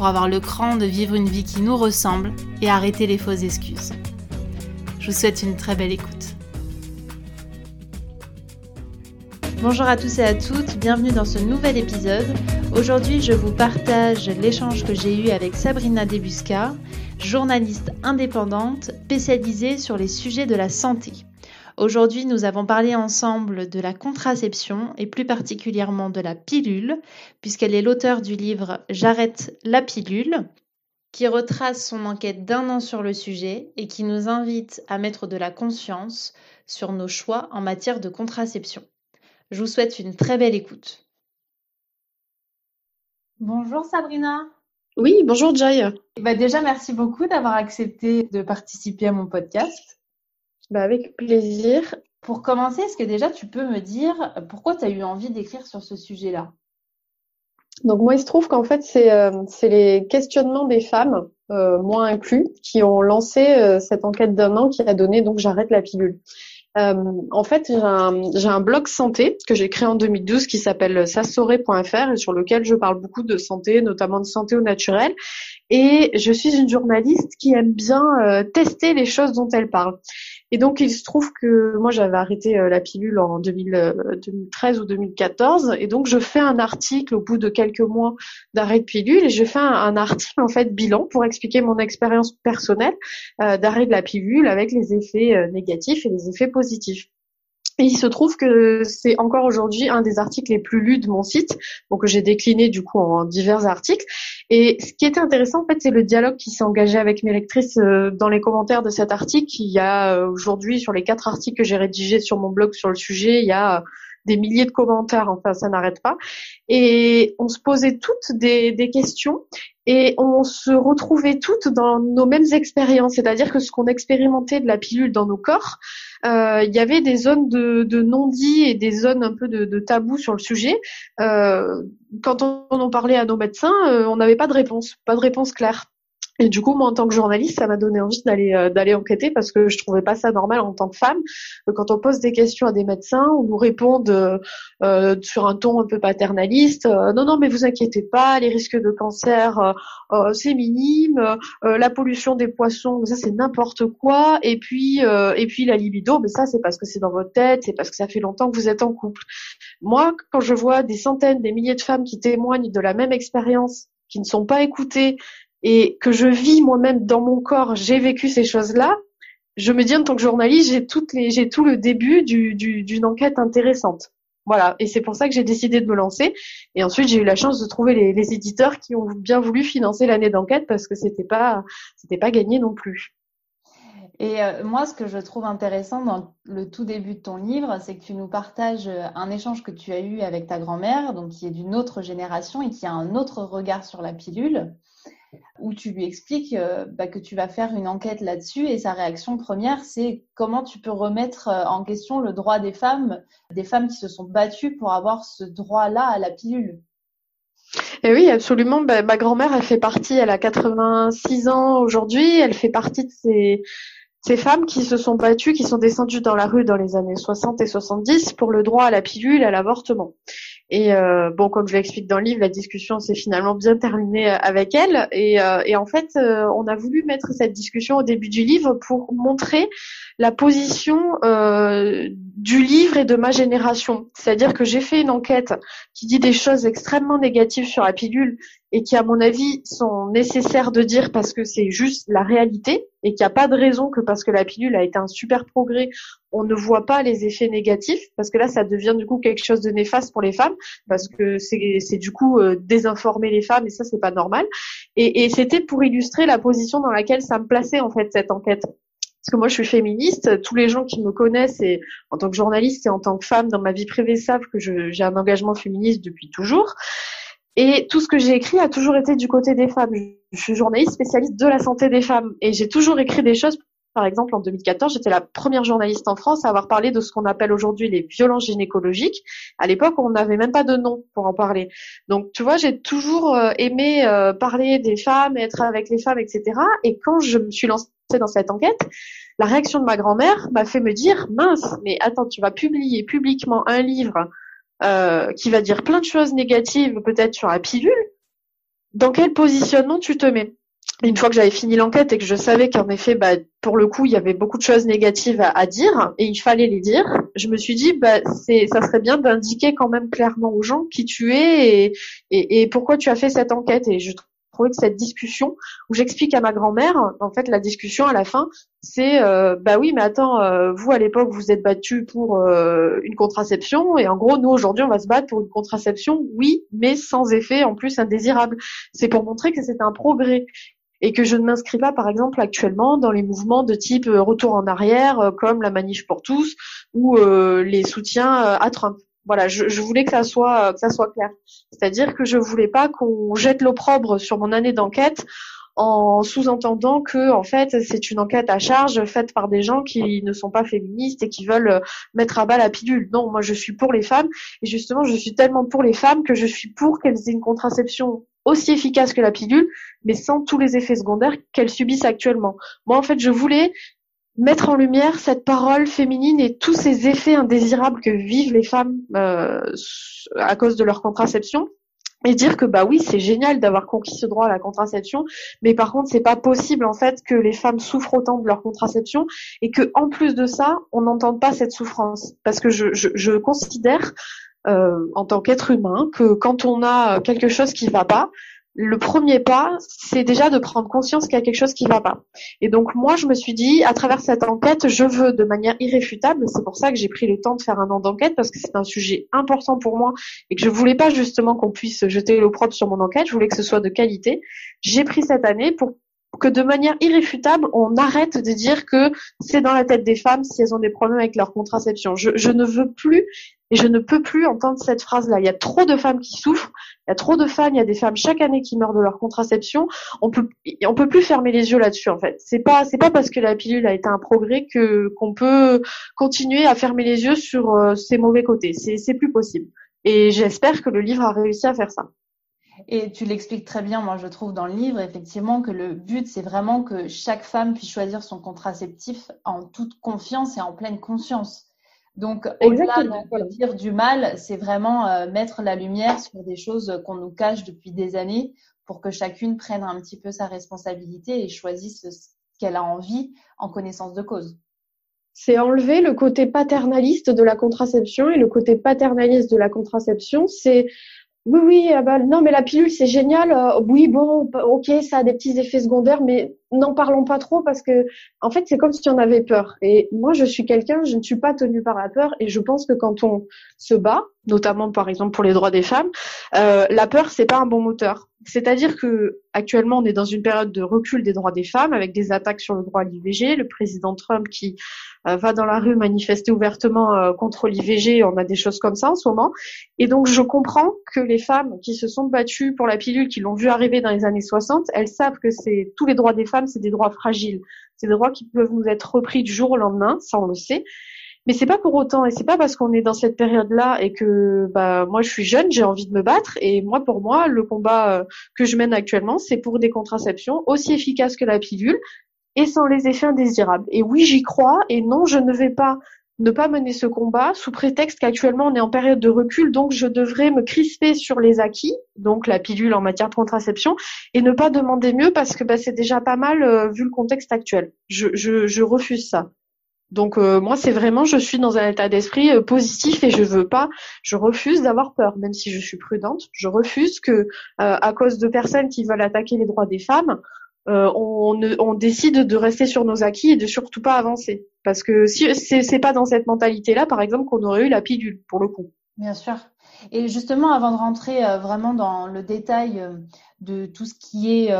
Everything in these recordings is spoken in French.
pour avoir le cran de vivre une vie qui nous ressemble et arrêter les fausses excuses. Je vous souhaite une très belle écoute. Bonjour à tous et à toutes, bienvenue dans ce nouvel épisode. Aujourd'hui, je vous partage l'échange que j'ai eu avec Sabrina Debusca, journaliste indépendante spécialisée sur les sujets de la santé. Aujourd'hui, nous avons parlé ensemble de la contraception et plus particulièrement de la pilule, puisqu'elle est l'auteur du livre J'arrête la pilule, qui retrace son enquête d'un an sur le sujet et qui nous invite à mettre de la conscience sur nos choix en matière de contraception. Je vous souhaite une très belle écoute. Bonjour Sabrina. Oui, bonjour Jay. Bah déjà, merci beaucoup d'avoir accepté de participer à mon podcast. Bah, avec plaisir. Pour commencer, est-ce que déjà tu peux me dire pourquoi tu as eu envie d'écrire sur ce sujet-là? Donc moi, il se trouve qu'en fait, c'est euh, les questionnements des femmes, euh, moi inclus, qui ont lancé euh, cette enquête d'un an qui a donné donc j'arrête la pilule. en fait, j'ai un, un, blog santé que j'ai créé en 2012 qui s'appelle sassoré.fr et sur lequel je parle beaucoup de santé, notamment de santé au naturel. Et je suis une journaliste qui aime bien tester les choses dont elle parle. Et donc, il se trouve que moi, j'avais arrêté euh, la pilule en 2013 euh, ou 2014. Et donc, je fais un article au bout de quelques mois d'arrêt de pilule et je fais un, article, en fait, bilan pour expliquer mon expérience personnelle euh, d'arrêt de la pilule avec les effets négatifs et les effets positifs. Et il se trouve que c'est encore aujourd'hui un des articles les plus lus de mon site, donc j'ai décliné du coup en divers articles. Et ce qui était intéressant en fait, c'est le dialogue qui s'est engagé avec mes lectrices euh, dans les commentaires de cet article. Il y a euh, aujourd'hui sur les quatre articles que j'ai rédigés sur mon blog sur le sujet, il y a des milliers de commentaires, enfin ça n'arrête pas. Et on se posait toutes des, questions et on se retrouvait toutes dans nos mêmes expériences, c'est-à-dire que ce qu'on expérimentait de la pilule dans nos corps, euh, il y avait des zones de, de non-dit et des zones un peu de, de tabou sur le sujet. Euh, quand on, en parlait à nos médecins, euh, on n'avait pas de réponse, pas de réponse claire. Et du coup, moi, en tant que journaliste, ça m'a donné envie d'aller euh, d'aller enquêter parce que je trouvais pas ça normal en tant que femme. Quand on pose des questions à des médecins, on nous répond euh, sur un ton un peu paternaliste. Euh, non, non, mais vous inquiétez pas, les risques de cancer, c'est minime. la pollution des poissons, ça c'est n'importe quoi. Et puis et puis la libido, mais ça c'est parce que c'est dans votre tête, c'est parce que ça fait longtemps que vous êtes en couple. Moi, quand je vois des centaines, des milliers de femmes qui témoignent de la même expérience, qui ne sont pas écoutées, et que je vis moi-même dans mon corps, j'ai vécu ces choses-là, je me dis en tant que journaliste, j'ai toutes les, j'ai tout le début du, d'une enquête intéressante. Voilà, et c'est pour ça que j'ai décidé de me lancer. Et ensuite, j'ai eu la chance de trouver les, les éditeurs qui ont bien voulu financer l'année d'enquête parce que c'était pas, c'était pas gagné non plus. Et euh, moi, ce que je trouve intéressant dans le tout début de ton livre, c'est que tu nous partages euh, un échange que tu as eu avec ta grand-mère, donc qui est d'une autre génération et qui a un autre regard sur la pilule où tu lui expliques euh, bah, que tu vas faire une enquête là-dessus et sa réaction première, c'est comment tu peux remettre euh, en question le droit des femmes, des femmes qui se sont battues pour avoir ce droit-là à la pilule. Oui, absolument. Bah, ma grand-mère, elle fait partie, elle a 86 ans aujourd'hui, elle fait partie de ces, ces femmes qui se sont battues, qui sont descendues dans la rue dans les années 60 et 70 pour le droit à la pilule, à l'avortement. Et euh, bon, comme je l'explique dans le livre, la discussion s'est finalement bien terminée euh, avec elle. Et, euh, et en fait, on a voulu mettre cette discussion au début du livre pour montrer la position du livre et de ma génération. C'est-à-dire que j'ai fait une enquête qui dit des choses extrêmement négatives sur la pilule et qui, à mon avis, sont nécessaires de dire parce que c'est juste la réalité et qu'il n'y a pas de raison que parce que la pilule a été un super progrès, on ne voit pas les effets négatifs parce que là, ça devient du coup quelque chose de néfaste pour les femmes parce que c'est du coup euh, désinformer les femmes et ça, c'est pas normal. Et, et c'était pour illustrer la position dans laquelle ça me plaçait en fait cette enquête parce que moi je suis féministe, tous les gens qui me connaissent et en tant que journaliste et en tant que femme dans ma vie privée savent que j'ai un engagement féministe depuis toujours. Et tout ce que j'ai écrit a toujours été du côté des femmes. Je suis journaliste spécialiste de la santé des femmes et j'ai toujours écrit des choses par exemple, en 2014, j'étais la première journaliste en France à avoir parlé de ce qu'on appelle aujourd'hui les violences gynécologiques. À l'époque, on n'avait même pas de nom pour en parler. Donc, tu vois, j'ai toujours euh, aimé euh, parler des femmes, être avec les femmes, etc. Et quand je me suis lancée dans cette enquête, la réaction de ma grand-mère m'a fait me dire, mince, mais attends, tu vas publier publiquement un livre euh, qui va dire plein de choses négatives, peut-être sur la pilule. Dans quel positionnement tu te mets? Une fois que j'avais fini l'enquête et que je savais qu'en effet, bah, pour le coup, il y avait beaucoup de choses négatives à, dire et il fallait les dire, je me suis dit, bah, c'est, ça serait bien d'indiquer quand même clairement aux gens qui tu es et, et, et pourquoi tu as fait cette enquête. Et je trouvais que cette discussion où j'explique à ma grand-mère, en fait, la discussion à la fin, c'est, euh, bah oui, mais attends, euh, vous à l'époque, vous êtes battu pour euh, une contraception et en gros, nous aujourd'hui, on va se battre pour une contraception, oui, mais sans effet en plus indésirable. C'est pour montrer que c'est un progrès et que je ne m'inscris pas, par exemple, actuellement dans les mouvements de type euh, retour en arrière, euh, comme la manif pour tous ou euh, les soutiens à Trump. Voilà, je, voulais que ça soit que ça soit clair. C'est-à-dire que je voulais pas qu'on jette l'opprobre sur mon année d'enquête en sous-entendant que en fait c'est une enquête à charge faite par des gens qui ne sont pas féministes et qui veulent mettre à bas la pilule. Non, moi je suis pour les femmes et justement je suis tellement pour les femmes que je suis pour qu'elles aient une contraception aussi efficace que la pilule, mais sans tous les effets secondaires qu'elles subissent actuellement. Moi, en fait, je voulais mettre en lumière cette parole féminine et tous ces effets indésirables que vivent les femmes euh, à cause de leur contraception. Et dire que bah oui c'est génial d'avoir conquis ce droit à la contraception mais par contre c'est pas possible en fait que les femmes souffrent autant de leur contraception et que en plus de ça on n'entende pas cette souffrance. Parce que je, je, je considère euh, en tant qu'être humain que quand on a quelque chose qui va pas, le premier pas, c'est déjà de prendre conscience qu'il y a quelque chose qui va pas. Et donc moi, je me suis dit, à travers cette enquête, je veux de manière irréfutable, c'est pour ça que j'ai pris le temps de faire un an d'enquête, parce que c'est un sujet important pour moi, et que je voulais pas justement qu'on puisse jeter l'opprobre sur mon enquête, je voulais que ce soit de qualité. J'ai pris cette année pour que de manière irréfutable, on arrête de dire que c'est dans la tête des femmes si elles ont des problèmes avec leur contraception. Je, ne veux plus et je ne peux plus entendre cette phrase-là. Il y a trop de femmes qui souffrent, il y a trop de femmes, il y a des femmes chaque année qui meurent de leur contraception. On peut, on peut plus fermer les yeux là-dessus en fait. C'est pas, c'est pas parce que la pilule a été un progrès que qu'on peut continuer à fermer les yeux sur euh, ses mauvais côtés. C'est, c'est plus possible. Et j'espère que le livre a réussi à faire ça. Et tu l'expliques très bien, moi je trouve dans le livre, effectivement, que le but, c'est vraiment que chaque femme puisse choisir son contraceptif en toute confiance et en pleine conscience. Donc, au-delà de dire du mal, c'est vraiment euh, mettre la lumière sur des choses qu'on nous cache depuis des années pour que chacune prenne un petit peu sa responsabilité et choisisse ce qu'elle a envie en connaissance de cause. C'est enlever le côté paternaliste de la contraception et le côté paternaliste de la contraception, c'est oui, oui, ah bah, non, mais la pilule, c'est génial. Euh, oui, bon, ok, ça a des petits effets secondaires, mais n'en parlons pas trop parce que, en fait, c'est comme si on avait peur. Et moi, je suis quelqu'un, je ne suis pas tenue par la peur, et je pense que quand on se bat, notamment par exemple pour les droits des femmes, euh, la peur, c'est pas un bon moteur. C'est-à-dire que actuellement, on est dans une période de recul des droits des femmes, avec des attaques sur le droit à l'IVG, le président Trump qui euh, va dans la rue manifester ouvertement euh, contre l'IVG, on a des choses comme ça en ce moment. Et donc, je comprends que les femmes qui se sont battues pour la pilule, qui l'ont vu arriver dans les années 60, elles savent que c'est tous les droits des femmes, c'est des droits fragiles, c'est des droits qui peuvent nous être repris du jour au lendemain, ça on le sait. Mais c'est pas pour autant, et c'est pas parce qu'on est dans cette période-là et que bah moi je suis jeune, j'ai envie de me battre. Et moi pour moi, le combat euh, que je mène actuellement, c'est pour des contraceptions aussi efficaces que la pilule et sans les effets indésirables. Et oui, j'y crois. Et non, je ne vais pas ne pas mener ce combat sous prétexte qu'actuellement on est en période de recul, donc je devrais me crisper sur les acquis, donc la pilule en matière de contraception, et ne pas demander mieux parce que bah, c'est déjà pas mal euh, vu le contexte actuel. Je, je, refuse ça. Donc euh, moi c'est vraiment je suis dans un état d'esprit euh, positif et je veux pas je refuse d'avoir peur même si je suis prudente je refuse que à cause de personnes qui veulent attaquer les droits des femmes on, on, décide de rester sur nos acquis et de surtout pas avancer parce que si c'est pas dans cette mentalité là par exemple qu'on aurait eu la pilule pour le coup. Bien sûr. Et justement avant de rentrer vraiment dans le détail de tout ce qui est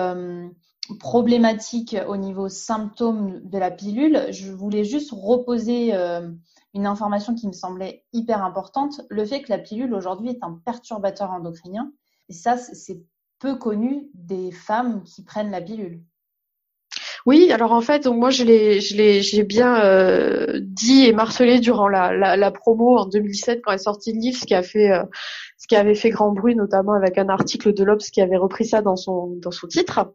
problématique au niveau symptômes de la pilule, je voulais juste reposer euh, une information qui me semblait hyper importante, le fait que la pilule aujourd'hui est un perturbateur endocrinien. Et ça, c'est peu connu des femmes qui prennent la pilule. Oui, alors en fait, moi je l'ai, je l'ai, j'ai bien euh, dit et marcelé durant la, promo en 2017 quand est sorti le livre, ce qui a fait, euh, ce qui avait fait grand bruit, notamment avec un article de l'Obs qui avait repris ça dans son dans son titre.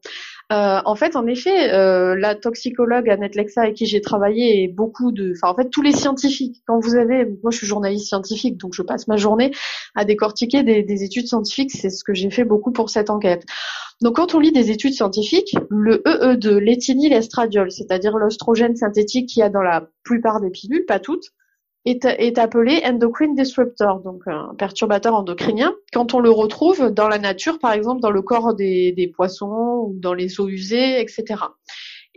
Euh, en fait, en effet, euh, la toxicologue Annette Lexa avec qui j'ai travaillé et beaucoup de, enfin en fait tous les scientifiques. Quand vous avez, moi je suis journaliste scientifique, donc je passe ma journée à décortiquer des, des études scientifiques. C'est ce que j'ai fait beaucoup pour cette enquête. Donc quand on lit des études scientifiques, le EE de l'éthénylestradiol, c'est-à-dire l'oestrogène synthétique qu'il y a dans la plupart des pilules, pas toutes, est, appelé endocrine disruptor, donc un perturbateur endocrinien, quand on le retrouve dans la nature, par exemple dans le corps des, poissons ou dans les eaux usées, etc.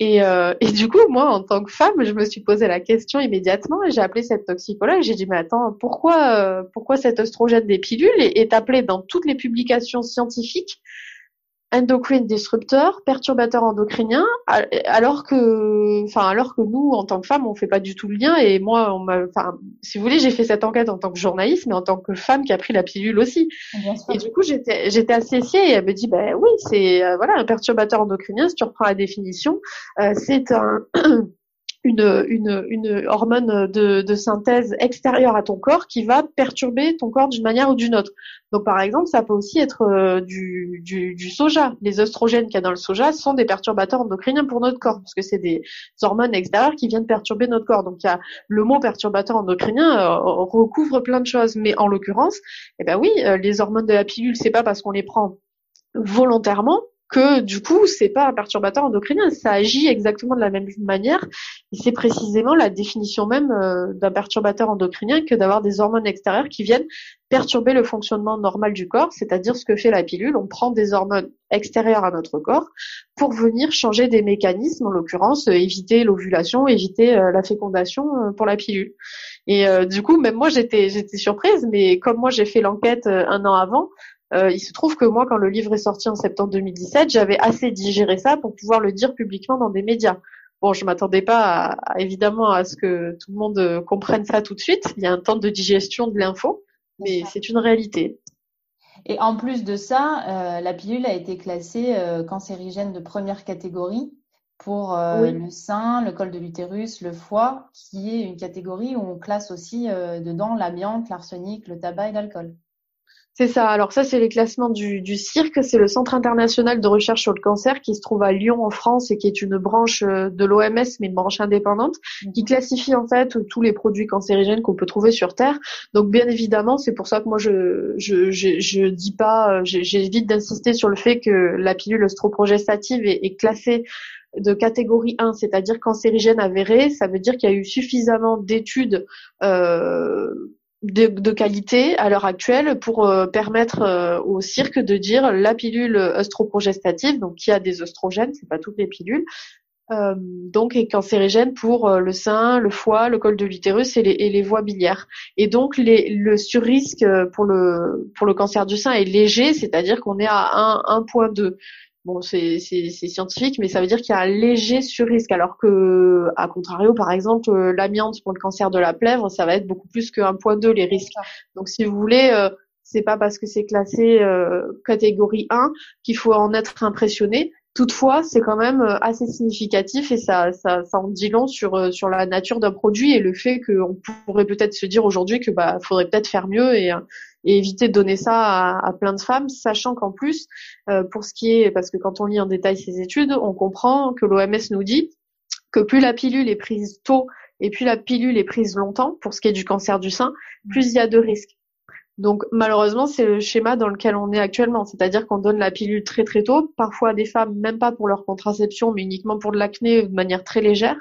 Euh, et, du coup, moi, en tant que femme, je me suis posé la question immédiatement et j'ai appelé cette toxicologue. J'ai dit, mais attends, pourquoi, euh, pourquoi cet oestrogène des pilules est appelé dans toutes les publications scientifiques endocrine disrupteur, perturbateur endocrinien, alors que, enfin, alors que nous, en tant que femmes, on fait pas du tout le lien. Et moi, on m'a, enfin, si vous voulez, j'ai fait cette enquête en tant que journaliste, mais en tant que femme qui a pris la pilule aussi. Et du coup, j'étais, j'étais associée et elle me dit, ben oui, c'est, euh, voilà, un perturbateur endocrinien. Si tu reprends la définition, euh, c'est un une, hormone de, synthèse extérieure à ton corps qui va perturber ton corps d'une manière ou d'une autre. Donc par exemple, ça peut aussi être euh, du, du, du, soja. Les oestrogènes qu'il y a dans le soja sont des perturbateurs endocriniens pour notre corps, parce que c'est des hormones extérieures qui viennent perturber notre corps. Donc il y a le mot perturbateur endocrinien euh, recouvre plein de choses, mais en l'occurrence, eh ben oui, euh, les hormones de la pilule, c'est pas parce qu'on les prend volontairement que du coup c'est pas un perturbateur endocrinien, ça agit exactement de la même manière. Et c'est précisément la définition même euh, d'un perturbateur endocrinien que d'avoir des hormones extérieures qui viennent perturber le fonctionnement normal du corps, c'est-à-dire ce que fait la pilule, on prend des hormones extérieures à notre corps pour venir changer des mécanismes, en l'occurrence euh, éviter l'ovulation, éviter euh, la fécondation pour la pilule. Et du coup, même moi j'étais surprise, mais comme moi j'ai fait l'enquête un an avant, euh, il se trouve que moi, quand le livre est sorti en septembre 2017, j'avais assez digéré ça pour pouvoir le dire publiquement dans des médias. Bon, je m'attendais pas évidemment à ce que tout le monde euh, comprenne ça tout de suite. Il y a un temps de digestion de l'info, mais c'est une réalité. Et en plus de ça, euh, la pilule a été classée cancérigène de première catégorie pour le sein, le col de l'utérus, le foie, qui est une catégorie où on classe aussi dedans l'amiante, l'arsenic, le tabac et l'alcool. C'est ça. Alors ça, c'est les classements du, du CIRC. C'est le Centre international de recherche sur le cancer qui se trouve à Lyon en France et qui est une branche euh, de l'OMS, mais une branche indépendante, mhm. qui classifie en fait tous les produits cancérigènes qu'on peut trouver sur Terre. Donc bien évidemment, c'est pour ça que moi je je je, je dis pas, euh, j'évite d'insister sur le fait que la pilule ostroprogestative est, est classée de catégorie 1, c'est-à-dire cancérigène avérée, ça veut dire qu'il y a eu suffisamment d'études euh, de, qualité à l'heure actuelle pour euh, permettre euh, au cirque de dire la pilule œstroprogestative, donc qui a des oestrogènes, c'est pas toutes les pilules, euh, donc est cancérigène pour le sein, le foie, le col de l'utérus et les, voies biliaires. Et donc le surrisque pour le pour le cancer du sein est léger, c'est-à-dire qu'on est à 1.2. Bon, c'est scientifique, mais ça veut dire qu'il y a un léger surrisque, alors que, à contrario, par exemple, euh, l'amiante pour le cancer de la plèvre, ça va être beaucoup plus que 1.2 les risques. Donc, si vous voulez, euh, c'est pas parce que c'est classé euh, catégorie 1 qu'il faut en être impressionné. Toutefois, c'est quand même assez significatif et ça, ça, ça en dit long sur sur la nature d'un produit et le fait qu'on pourrait peut-être se dire aujourd'hui que bah faudrait peut-être faire mieux et et éviter de donner ça à, plein de femmes, sachant qu'en plus, euh, pour ce qui est, parce que quand on lit en détail ces études, on comprend que l'OMS nous dit que plus la pilule est prise tôt et plus la pilule est prise longtemps, pour ce qui est du cancer du sein, plus il y a de risques. Donc malheureusement, c'est le schéma dans lequel on est actuellement, c'est-à-dire qu'on donne la pilule très très tôt, parfois à des femmes même pas pour leur contraception, mais uniquement pour de l'acné de manière très légère.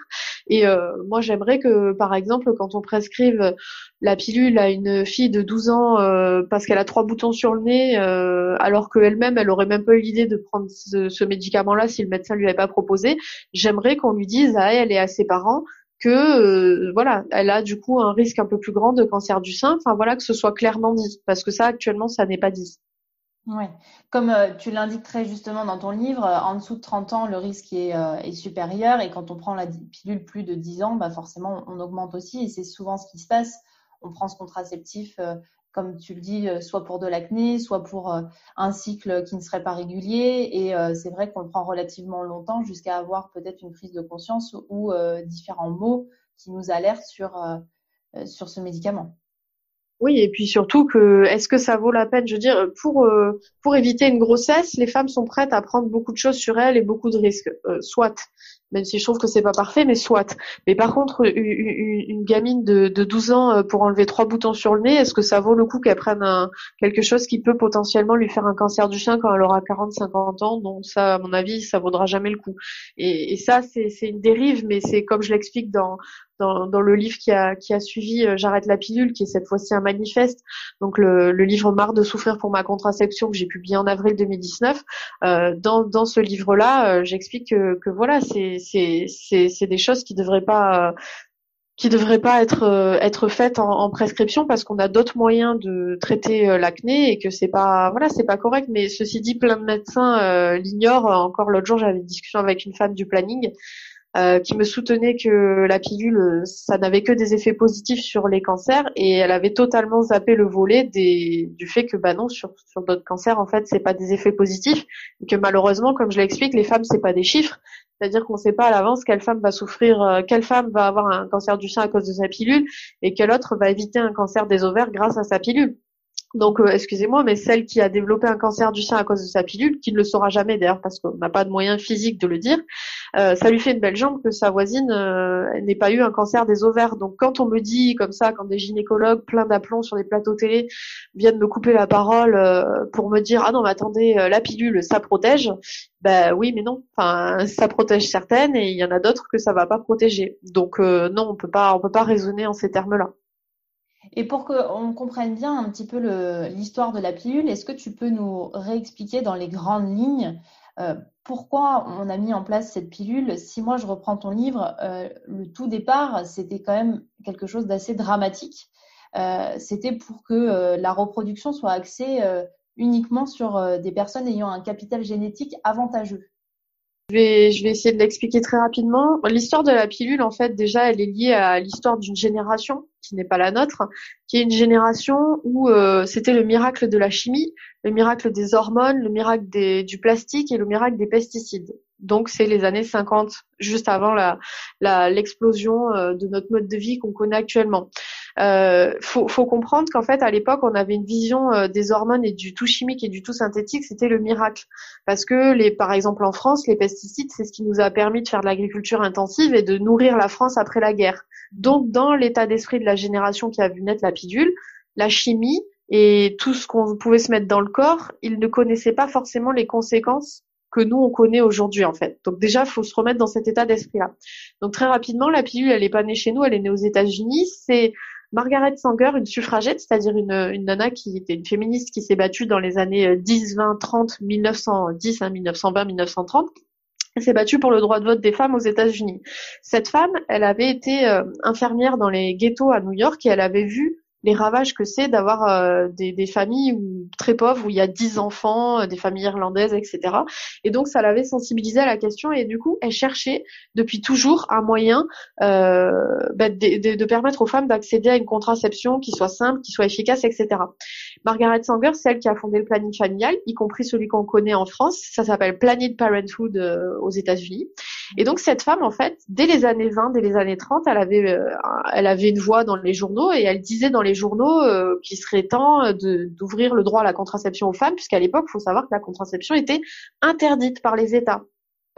Et euh, moi, j'aimerais que, par exemple, quand on prescrive la pilule à une fille de 12 ans euh, parce qu'elle a trois boutons sur le nez, euh, alors qu'elle-même, elle aurait même pas eu l'idée de prendre ce, médicament-là si le médecin lui avait pas proposé, j'aimerais qu'on lui dise à elle et à ses parents que euh, voilà, elle a du coup un risque un peu plus grand de cancer du sein. Enfin voilà, que ce soit clairement dit, parce que ça actuellement ça n'est pas dit. Oui, comme euh, tu l'indiques très justement dans ton livre, euh, en dessous de 30 ans, le risque est, supérieur et quand on prend la pilule plus de 10 ans, bah forcément on augmente aussi et c'est souvent ce qui se passe. On prend ce contraceptif comme tu le dis, soit pour de l'acné, soit pour un cycle qui ne serait pas régulier. Et c'est vrai qu'on le prend relativement longtemps jusqu'à avoir peut-être une prise de conscience ou différents mots qui nous alertent sur, ce médicament. Oui, et puis surtout que est-ce que ça vaut la peine? Je veux dire, pour euh, éviter une grossesse, les femmes sont prêtes à prendre beaucoup de choses sur elles et beaucoup de risques. Euh, soit, même si je trouve que c'est pas parfait, mais soit. Mais par contre, une, une gamine de, de 12 ans euh, pour enlever trois boutons sur le nez, est-ce que ça vaut le coup qu'elle prenne quelque chose qui peut potentiellement lui faire un cancer du sein quand elle aura 40, 50 ans? Donc ça, à mon avis, ça vaudra jamais le coup. Et ça, c'est une dérive, mais c'est comme je l'explique dans dans, dans, le livre qui a, qui a suivi euh, J'arrête la pilule, qui est cette fois-ci un manifeste. Donc le, le, livre Marre de souffrir pour ma contraception que j'ai publié en avril 2019. Euh, dans, dans ce livre-là, euh, j'explique que, que, voilà, c'est des choses qui devraient pas qui devraient pas être être faites en, en prescription parce qu'on a d'autres moyens de traiter l'acné et que c'est pas voilà c'est pas correct mais ceci dit plein de médecins l'ignorent encore l'autre jour j'avais une discussion avec une femme du planning euh, qui me soutenait que la pilule, ça n'avait que des effets positifs sur les cancers et elle avait totalement zappé le volet des, du fait que bah non sur, sur d'autres cancers en fait c'est pas des effets positifs et que malheureusement comme je l'explique les femmes c'est pas des chiffres c'est-à-dire qu'on ne sait pas à l'avance quelle femme va souffrir, euh, quelle femme va avoir un cancer du sein à cause de sa pilule et quelle autre va éviter un cancer des ovaires grâce à sa pilule. Donc, euh, excusez-moi, mais celle qui a développé un cancer du sein à cause de sa pilule, qui ne le saura jamais d'ailleurs parce qu'on n'a pas de moyens physiques de le dire, euh, ça lui fait une belle jambe que sa voisine euh, n'ait pas eu un cancer des ovaires. Donc, quand on me dit comme ça, quand des gynécologues pleins d'aplomb sur des plateaux télé viennent me couper la parole pour me dire ah non mais attendez la pilule ça protège, ben oui mais non, enfin ça protège certaines et il y en a d'autres que ça va pas protéger. Donc non on peut pas on peut pas raisonner en ces termes-là. Et pour qu'on comprenne bien un petit peu l'histoire de la pilule, est-ce que tu peux nous réexpliquer dans les grandes lignes euh, pourquoi on a mis en place cette pilule? Si moi je reprends ton livre, euh, le tout départ, c'était quand même quelque chose d'assez dramatique. Euh, c'était pour que la reproduction soit axée uniquement sur des personnes ayant un capital génétique avantageux. Je vais, essayer de l'expliquer très rapidement. L'histoire de la pilule, en fait, déjà, elle est liée à l'histoire d'une génération qui n'est pas la nôtre, qui est une génération où euh, c'était le miracle de la chimie, le miracle des hormones, le miracle des, du plastique et le miracle des pesticides. Donc, c'est les années 50, juste avant l'explosion euh, de notre mode de vie qu'on connaît actuellement. Euh, faut, faut comprendre qu'en fait à l'époque on avait une vision euh, des hormones et du tout chimique et du tout synthétique, c'était le miracle. Parce que les, par exemple en France, les pesticides, c'est ce qui nous a permis de faire de l'agriculture intensive et de nourrir la France après la guerre. Donc dans l'état d'esprit de la génération qui a vu naître la pilule, la chimie et tout ce qu'on pouvait se mettre dans le corps, ils ne connaissaient pas forcément les conséquences que nous on connaît aujourd'hui en fait. Donc déjà, faut se remettre dans cet état d'esprit-là. Donc très rapidement, la pilule, elle n'est pas née chez nous, elle est née aux États-Unis. C'est Margaret Sanger, une suffragette, c'est-à-dire une, une nana qui était une féministe qui s'est battue dans les années 10, 20, 30, 1910, 1920, 1930. Elle s'est battue pour le droit de vote des femmes aux États-Unis. Cette femme, elle avait été euh, infirmière dans les ghettos à New York et elle avait vu les ravages que c'est d'avoir euh, des, des, familles très pauvres où il y a dix enfants, euh, des familles irlandaises, etc. Et donc ça l'avait sensibilisée à la question et du coup elle cherchait depuis toujours un moyen euh, bah, de, permettre aux femmes d'accéder à une contraception qui soit simple, qui soit efficace, etc. Margaret Sanger, c'est elle qui a fondé le planning familial, y compris celui qu'on connaît en France. Ça s'appelle Planned Parenthood aux États-Unis. Et donc cette femme, en fait, dès les années 20, dès les années 30, elle avait, elle avait une voix dans les journaux et elle disait dans les journaux euh, qu'il serait temps d'ouvrir le droit à la contraception aux femmes, puisqu'à l'époque, il faut savoir que la contraception était interdite par les États.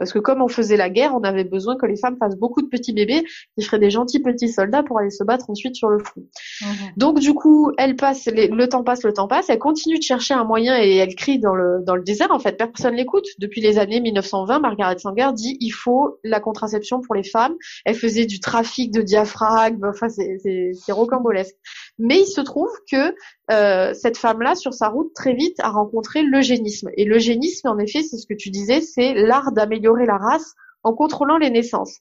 Parce que comme on faisait la guerre, on avait besoin que les femmes fassent beaucoup de petits bébés qui feraient des gentils petits soldats pour aller se battre ensuite sur le front. Mhm. Donc du coup, elle passe, le temps passe, le temps passe, elle continue de chercher un moyen et elle crie dans le, dans le désert. En fait, personne l'écoute. Depuis les années 1920, Margaret Sanger dit il faut la contraception pour les femmes. Elle faisait du trafic de diaphragme, enfin c'est rocambolesque. Mais il se trouve que euh, cette femme-là, sur sa route, très vite, a rencontré l'eugénisme. Et l'eugénisme, en effet, c'est ce que tu disais, c'est l'art d'améliorer la race en contrôlant les naissances.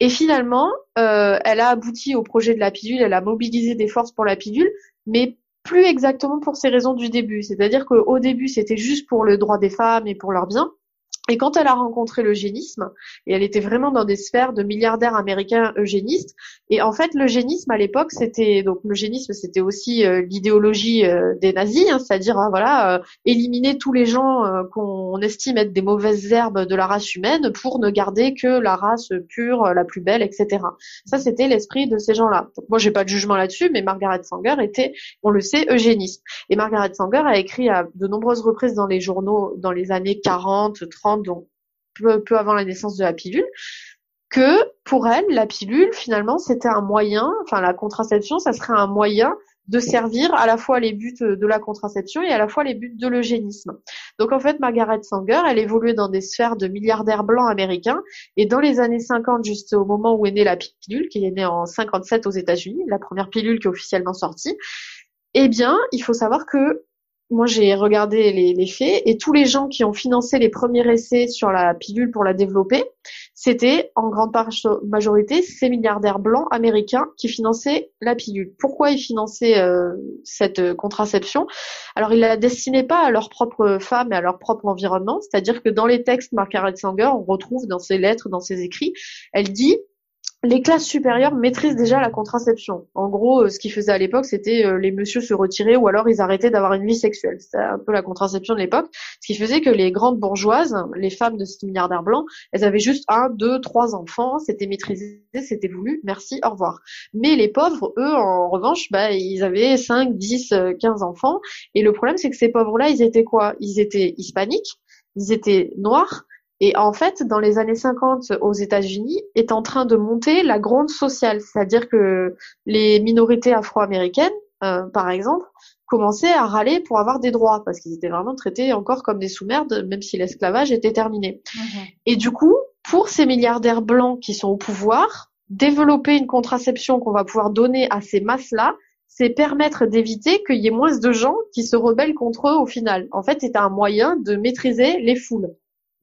Et finalement, euh, elle a abouti au projet de la pilule, elle a mobilisé des forces pour la pilule, mais plus exactement pour ces raisons du début. C'est-à-dire qu'au début, c'était juste pour le droit des femmes et pour leurs biens. Et quand elle a rencontré l'eugénisme, et elle était vraiment dans des sphères de milliardaires américains eugénistes, et en fait l'eugénisme à l'époque c'était donc l'eugénisme c'était aussi euh, l'idéologie euh, des nazis, hein, c'est-à-dire hein, voilà euh, éliminer tous les gens qu'on estime être des mauvaises herbes de la race humaine pour ne garder que la race pure, la plus belle, etc. Ça c'était l'esprit de ces gens-là. Moi j'ai pas de jugement là-dessus, mais Margaret Sanger était, on le sait, eugéniste. Et Margaret Sanger a écrit à de nombreuses reprises dans les journaux dans les années 40, 30 donc peu, avant la naissance de la pilule, que pour elle, la pilule, finalement, c'était un moyen, enfin la contraception, ça serait un moyen de servir à la fois les buts de la contraception et à la fois les buts de l'eugénisme. Donc en fait, Margaret Sanger, elle évoluait dans des sphères de milliardaires blancs américains et dans les années 50, juste au moment où est née la pilule, qui est née en 57 aux États-Unis, la première pilule qui est officiellement sortie, eh bien, il faut savoir que moi j'ai regardé les, faits et tous les gens qui ont financé les premiers essais sur la pilule pour la développer, c'était en grande majorité ces milliardaires blancs américains qui finançaient la pilule. Pourquoi ils finançaient euh, cette contraception? Alors ils la destinaient pas à leurs propres femmes et à leur propre environnement, c'est-à-dire que dans les textes Margaret Sanger, on retrouve dans ses lettres, dans ses écrits, elle dit les classes supérieures maîtrisent déjà la contraception. En gros, euh, ce qu'ils faisaient à l'époque, c'était euh, les messieurs se retiraient ou alors ils arrêtaient d'avoir une vie sexuelle. C'était un peu la contraception de l'époque. Ce qui faisait que les grandes bourgeoises, les femmes de ces milliardaires blancs, elles avaient juste un, deux, trois enfants, c'était maîtrisé, c'était voulu, merci, au revoir. Mais les pauvres, eux, en revanche, bah, ils avaient 5, 10, 15 enfants. Et le problème, c'est que ces pauvres-là, ils étaient quoi? Ils étaient hispaniques, ils étaient noirs, et en fait, dans les années 50 aux États-Unis, est en train de monter la gronde sociale, c'est-à-dire que les minorités afro-américaines, euh, par exemple, commençaient à râler pour avoir des droits parce qu'ils étaient vraiment traités encore comme des sous-merdes, même si l'esclavage était terminé. Mhm. Et du coup, pour ces milliardaires blancs qui sont au pouvoir, développer une contraception qu'on va pouvoir donner à ces masses-là, c'est permettre d'éviter qu'il y ait moins de gens qui se rebellent contre eux au final. En fait, c'est un moyen de maîtriser les foules.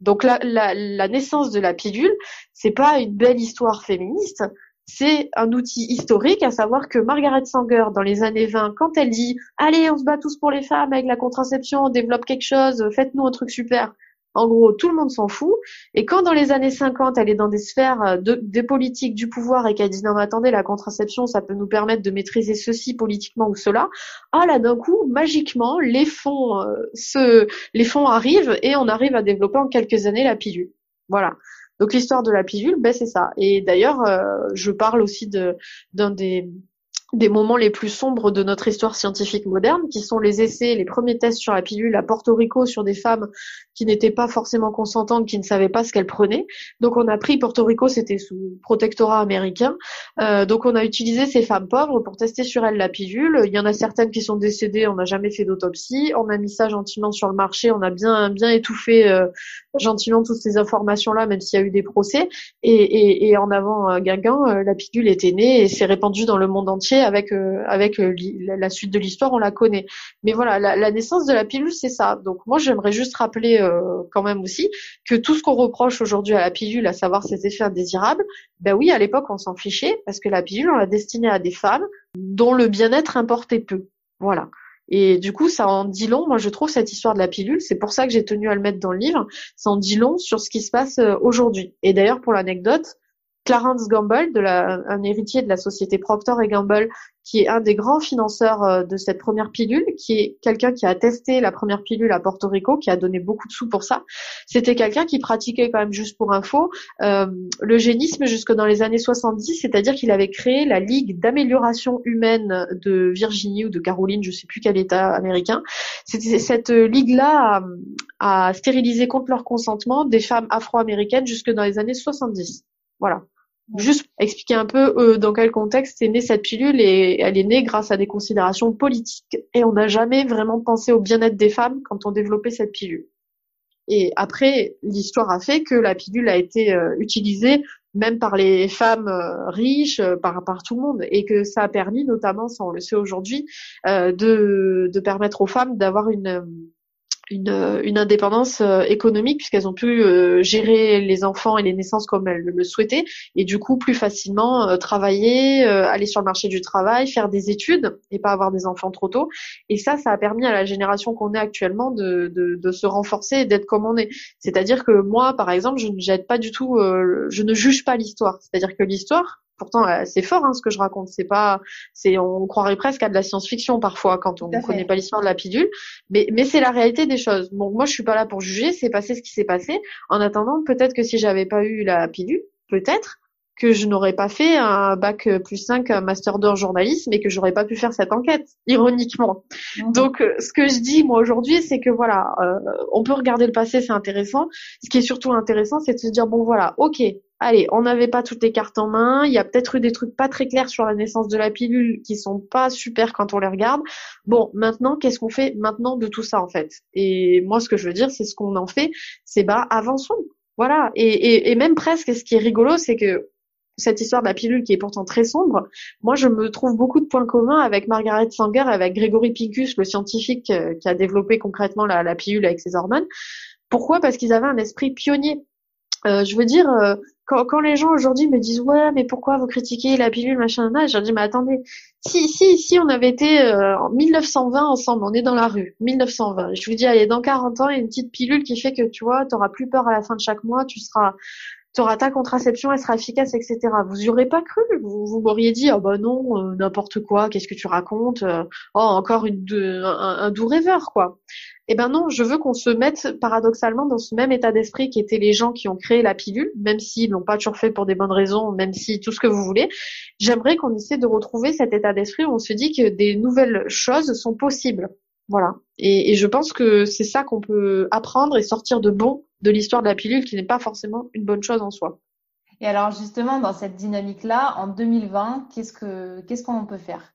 Donc la, la, naissance de la pilule, c'est pas une belle histoire féministe, c'est un outil historique, à savoir que Margaret Sanger, dans les années 20, quand elle dit Allez, on se bat tous pour les femmes avec la contraception, on développe quelque chose, faites-nous un truc super, en gros, tout le monde s'en fout. Et quand dans les années 50, elle est dans des sphères euh, de, des politiques du pouvoir et qu'elle dit non mais attendez, la contraception, ça peut nous permettre de maîtriser ceci politiquement ou cela. Ah là d'un coup, magiquement, les fonds, euh, les fonds arrivent et on arrive à développer en quelques années la pilule. Voilà. Donc l'histoire de la pilule, ben c'est ça. Et d'ailleurs, euh, je parle aussi de d'un des des moments les plus sombres de notre histoire scientifique moderne, qui sont les essais, les premiers tests sur la pilule à Porto Rico sur des femmes qui n'étaient pas forcément consentantes, qui ne savaient pas ce qu'elles prenaient. Donc on a pris Porto Rico, c'était sous protectorat américain. Euh, donc on a utilisé ces femmes pauvres pour tester sur elles la pilule. Il y en a certaines qui sont décédées, on n'a jamais fait d'autopsie. On a mis ça gentiment sur le marché, on a bien bien étouffé euh, gentiment toutes ces informations-là, même s'il y a eu des procès. Et, en avant euh, Guingamp, euh, la pilule était née et s'est répandue dans le monde entier avec euh, avec la suite de l'histoire, on la connaît. Mais voilà, la, la naissance de la pilule, c'est ça. Donc moi, j'aimerais juste rappeler quand même aussi que tout ce qu'on reproche aujourd'hui à la pilule, à savoir ses effets indésirables, ben oui, à l'époque on s'en fichait parce que la pilule on l'a destinée à des femmes dont le bien-être importait peu. Voilà. Et du coup, ça en dit long. Moi, je trouve cette histoire de la pilule, c'est pour ça que j'ai tenu à le mettre dans le livre. Ça en dit long sur ce qui se passe euh, aujourd'hui. Et d'ailleurs, pour l'anecdote, Clarence Gamble, de la, un héritier de la société Procter et Gamble, qui est un des grands financeurs euh, de cette première pilule, qui est quelqu'un qui a testé la première pilule à Porto Rico, qui a donné beaucoup de sous pour ça. C'était quelqu'un qui pratiquait quand même, juste pour info, euh, l'eugénisme jusque dans les années 70, c'est-à-dire qu'il avait créé la Ligue d'amélioration humaine de Virginie ou de Caroline, je sais plus quel État américain. Cette ligue-là a, a stérilisé contre leur consentement des femmes afro-américaines jusque dans les années 70. Voilà. Juste expliquer un peu euh, dans quel contexte est née cette pilule et elle est née grâce à des considérations politiques. Et on n'a jamais vraiment pensé au bien-être des femmes quand on développait cette pilule. Et après, l'histoire a fait que la pilule a été euh, utilisée même par les femmes euh, riches, par, tout le monde, et que ça a permis notamment, ça on le sait aujourd'hui, de permettre aux femmes d'avoir une une, une indépendance euh, économique puisqu'elles ont pu euh, gérer les enfants et les naissances comme elles le souhaitaient et du coup plus facilement euh, travailler, aller sur le marché du travail, faire des études et pas avoir des enfants trop tôt. Et ça, ça a permis à la génération qu'on est actuellement de se renforcer et d'être comme on est. C'est-à-dire que moi, par exemple, je ne jette pas du tout, je ne juge pas l'histoire. C'est-à-dire que l'histoire, pourtant euh, c'est fort hein, ce que je raconte. C'est pas c'est on croirait presque à de la science-fiction parfois quand on ne connaît pas l'histoire de la pilule. Mais mais c'est la réalité des choses. Bon moi je suis pas là pour juger. C'est passé ce qui s'est passé. En attendant peut-être que si j'avais pas eu la pilule peut-être que je n'aurais pas fait un bac plus 5 un master 2 en journalisme et que j'aurais pas pu faire cette enquête ironiquement. Mmh. donc euh, ce que je dis moi aujourd'hui c'est que voilà euh, on peut regarder le passé c'est intéressant. Ce qui est surtout intéressant c'est de se dire bon voilà ok allez, on n'avait pas toutes les cartes en main, il y a peut-être eu des trucs pas très clairs sur la naissance de la pilule qui sont pas super quand on les regarde. Bon, maintenant, qu'est-ce qu'on fait maintenant de tout ça en fait? Et moi, ce que je veux dire, c'est ce qu'on en fait, c'est bah avançons. Voilà. Et, même presque, ce qui est rigolo, c'est que cette histoire de la pilule qui est pourtant très sombre, moi je me trouve beaucoup de points communs avec Margaret Sanger, avec Grégory Pincus, le scientifique euh, qui a développé concrètement la pilule avec ses hormones. Pourquoi? Parce qu'ils avaient un esprit pionnier. Euh, je veux dire, euh, quand, quand, les gens aujourd'hui me disent ouais, mais pourquoi vous critiquez la pilule machin, là, je leur dis mais attendez, si si si on avait été euh, en 1920 ensemble, on est dans la rue, 1920. Je vous dis allez, dans 40 ans, il y a une petite pilule qui fait que tu vois, tu auras plus peur à la fin de chaque mois, tu seras tu auras ta contraception, elle sera efficace, etc. Vous y aurez pas cru, vous, vous m'auriez dit, oh bah non, n'importe quoi, qu'est-ce que tu racontes, oh encore une, un, un, doux rêveur, quoi. Eh ben non, je veux qu'on se mette paradoxalement dans ce même état d'esprit qui étaient les gens qui ont créé la pilule, même s'ils l'ont pas toujours fait pour des bonnes raisons, même si tout ce que vous voulez. J'aimerais qu'on essaie de retrouver cet état d'esprit où on se dit que des nouvelles choses sont possibles. Voilà. Et, je pense que c'est ça qu'on peut apprendre et sortir de bon de l'histoire de la pilule, qui n'est pas forcément une bonne chose en soi. Et alors justement, dans cette dynamique-là, en 2020, qu'est-ce que qu'est-ce qu'on peut faire?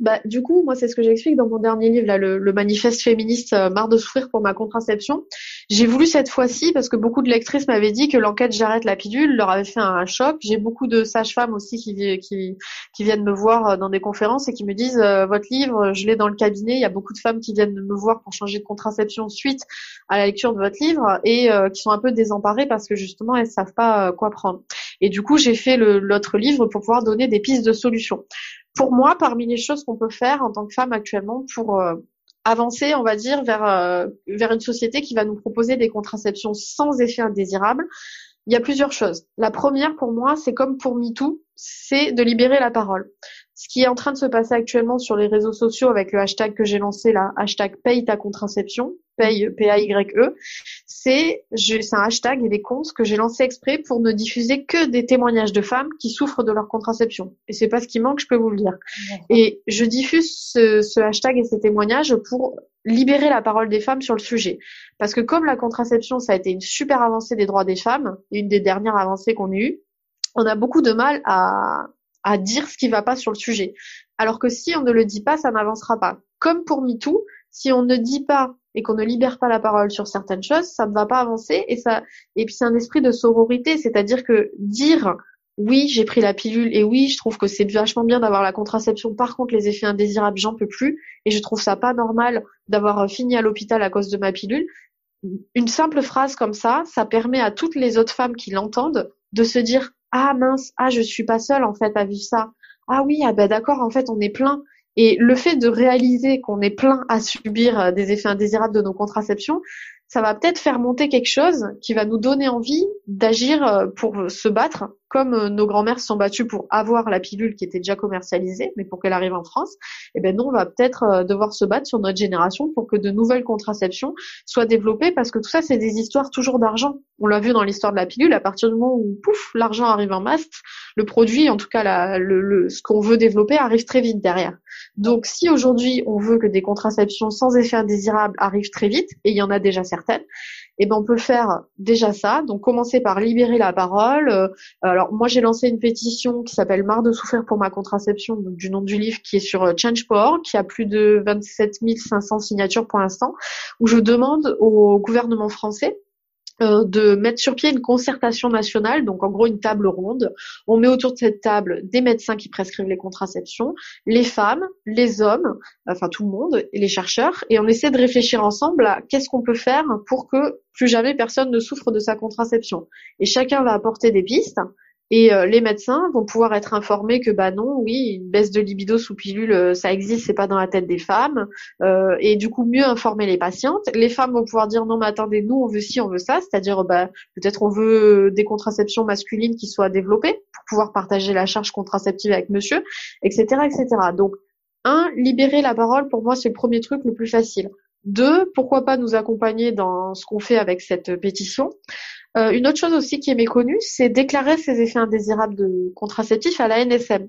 Bah, du coup, moi, c'est ce que j'explique dans mon dernier livre, là, le, manifeste féministe euh, Marre de souffrir pour ma contraception. J'ai voulu cette fois-ci, parce que beaucoup de lectrices m'avaient dit que l'enquête J'arrête la pilule leur avait fait un, choc. J'ai beaucoup de sages-femmes aussi qui, qui, qui, viennent me voir euh, dans des conférences et qui me disent euh, Votre livre, je l'ai dans le cabinet. Il y a beaucoup de femmes qui viennent me voir pour changer de contraception suite à la lecture de votre livre et qui sont un peu désemparées parce que justement, elles savent pas quoi prendre. Et du coup, j'ai fait l'autre livre pour pouvoir donner des pistes de solutions pour moi, parmi les choses qu'on peut faire en tant que femme actuellement pour euh, avancer, on va dire, vers, euh, vers une société qui va nous proposer des contraceptions sans effet indésirable, il y a plusieurs choses. La première, pour moi, c'est comme pour MeToo, c'est de libérer la parole. Ce qui est en train de se passer actuellement sur les réseaux sociaux avec le hashtag que j'ai lancé là, hashtag paye ta contraception, paye P-A-Y-E, c'est c'est un hashtag et des comptes que j'ai lancé exprès pour ne diffuser que des témoignages de femmes qui souffrent de leur contraception. Et c'est pas ce qui manque, je peux vous le dire. Et je diffuse ce, ce hashtag et ces témoignages pour libérer la parole des femmes sur le sujet. Parce que comme la contraception, ça a été une super avancée des droits des femmes, une des dernières avancées qu'on ait eues, on a beaucoup de mal à, à dire ce qui va pas sur le sujet. Alors que si on ne le dit pas, ça n'avancera pas. Comme pour MeToo, si on ne dit pas et qu'on ne libère pas la parole sur certaines choses, ça ne va pas avancer et ça et puis c'est un esprit de sororité, c'est-à-dire que dire oui, j'ai pris la pilule et oui, je trouve que c'est vachement bien d'avoir la contraception. Par contre, les effets indésirables, j'en peux plus et je trouve ça pas normal d'avoir fini à l'hôpital à cause de ma pilule. Une simple phrase comme ça, ça permet à toutes les autres femmes qui l'entendent de se dire ah mince, ah je suis pas seule en fait à vivre ça. Ah oui, ah ben d'accord, en fait on est plein. Et le fait de réaliser qu'on est plein à subir euh, des effets indésirables de nos contraceptions, ça va peut-être faire monter quelque chose qui va nous donner envie d'agir euh, pour se battre, comme euh, nos grands-mères se sont battues pour avoir la pilule qui était déjà commercialisée, mais pour qu'elle arrive en France. Et eh ben nous, on va peut-être euh, devoir se battre sur notre génération pour que de nouvelles contraceptions soient développées, parce que tout ça, c'est des histoires toujours d'argent. On l'a vu dans l'histoire de la pilule, à partir du moment où pouf, l'argent arrive en masse, le produit, en tout cas ce qu'on veut développer, arrive très vite derrière. Donc, si aujourd'hui on veut que des contraceptions sans effet indésirable arrivent très vite, et il y en a déjà certaines, eh ben on peut faire déjà ça. Donc, commencer par libérer la parole. Euh, alors, moi, j'ai lancé une pétition qui s'appelle Marre de souffrir pour ma contraception, donc du nom du livre, qui est sur euh, Change.org, qui a plus de 27 500 signatures pour l'instant, où je demande au gouvernement français de mettre sur pied une concertation nationale, donc en gros une table ronde. On met autour de cette table des médecins qui prescrivent les contraceptions, les femmes, les hommes, enfin tout le monde, et les chercheurs, et on essaie de réfléchir ensemble à qu'est-ce qu'on peut faire pour que plus jamais personne ne souffre de sa contraception. Et chacun va apporter des pistes. Et euh, les médecins vont pouvoir être informés que bah non, oui, une baisse de libido sous pilule, euh, ça existe, c'est pas dans la tête des femmes. Euh, et du coup, mieux informer les patientes. Les femmes vont pouvoir dire non, mais attendez, nous on veut ci, on veut ça, c'est-à-dire bah peut-être on veut des contraceptions masculines qui soient développées pour pouvoir partager la charge contraceptive avec monsieur, etc., etc. Donc un, libérer la parole pour moi c'est le premier truc le plus facile. Deux, pourquoi pas nous accompagner dans ce qu'on fait avec cette pétition. Euh, une autre chose aussi qui est méconnue, c'est déclarer ces effets indésirables de contraceptifs à la NSM.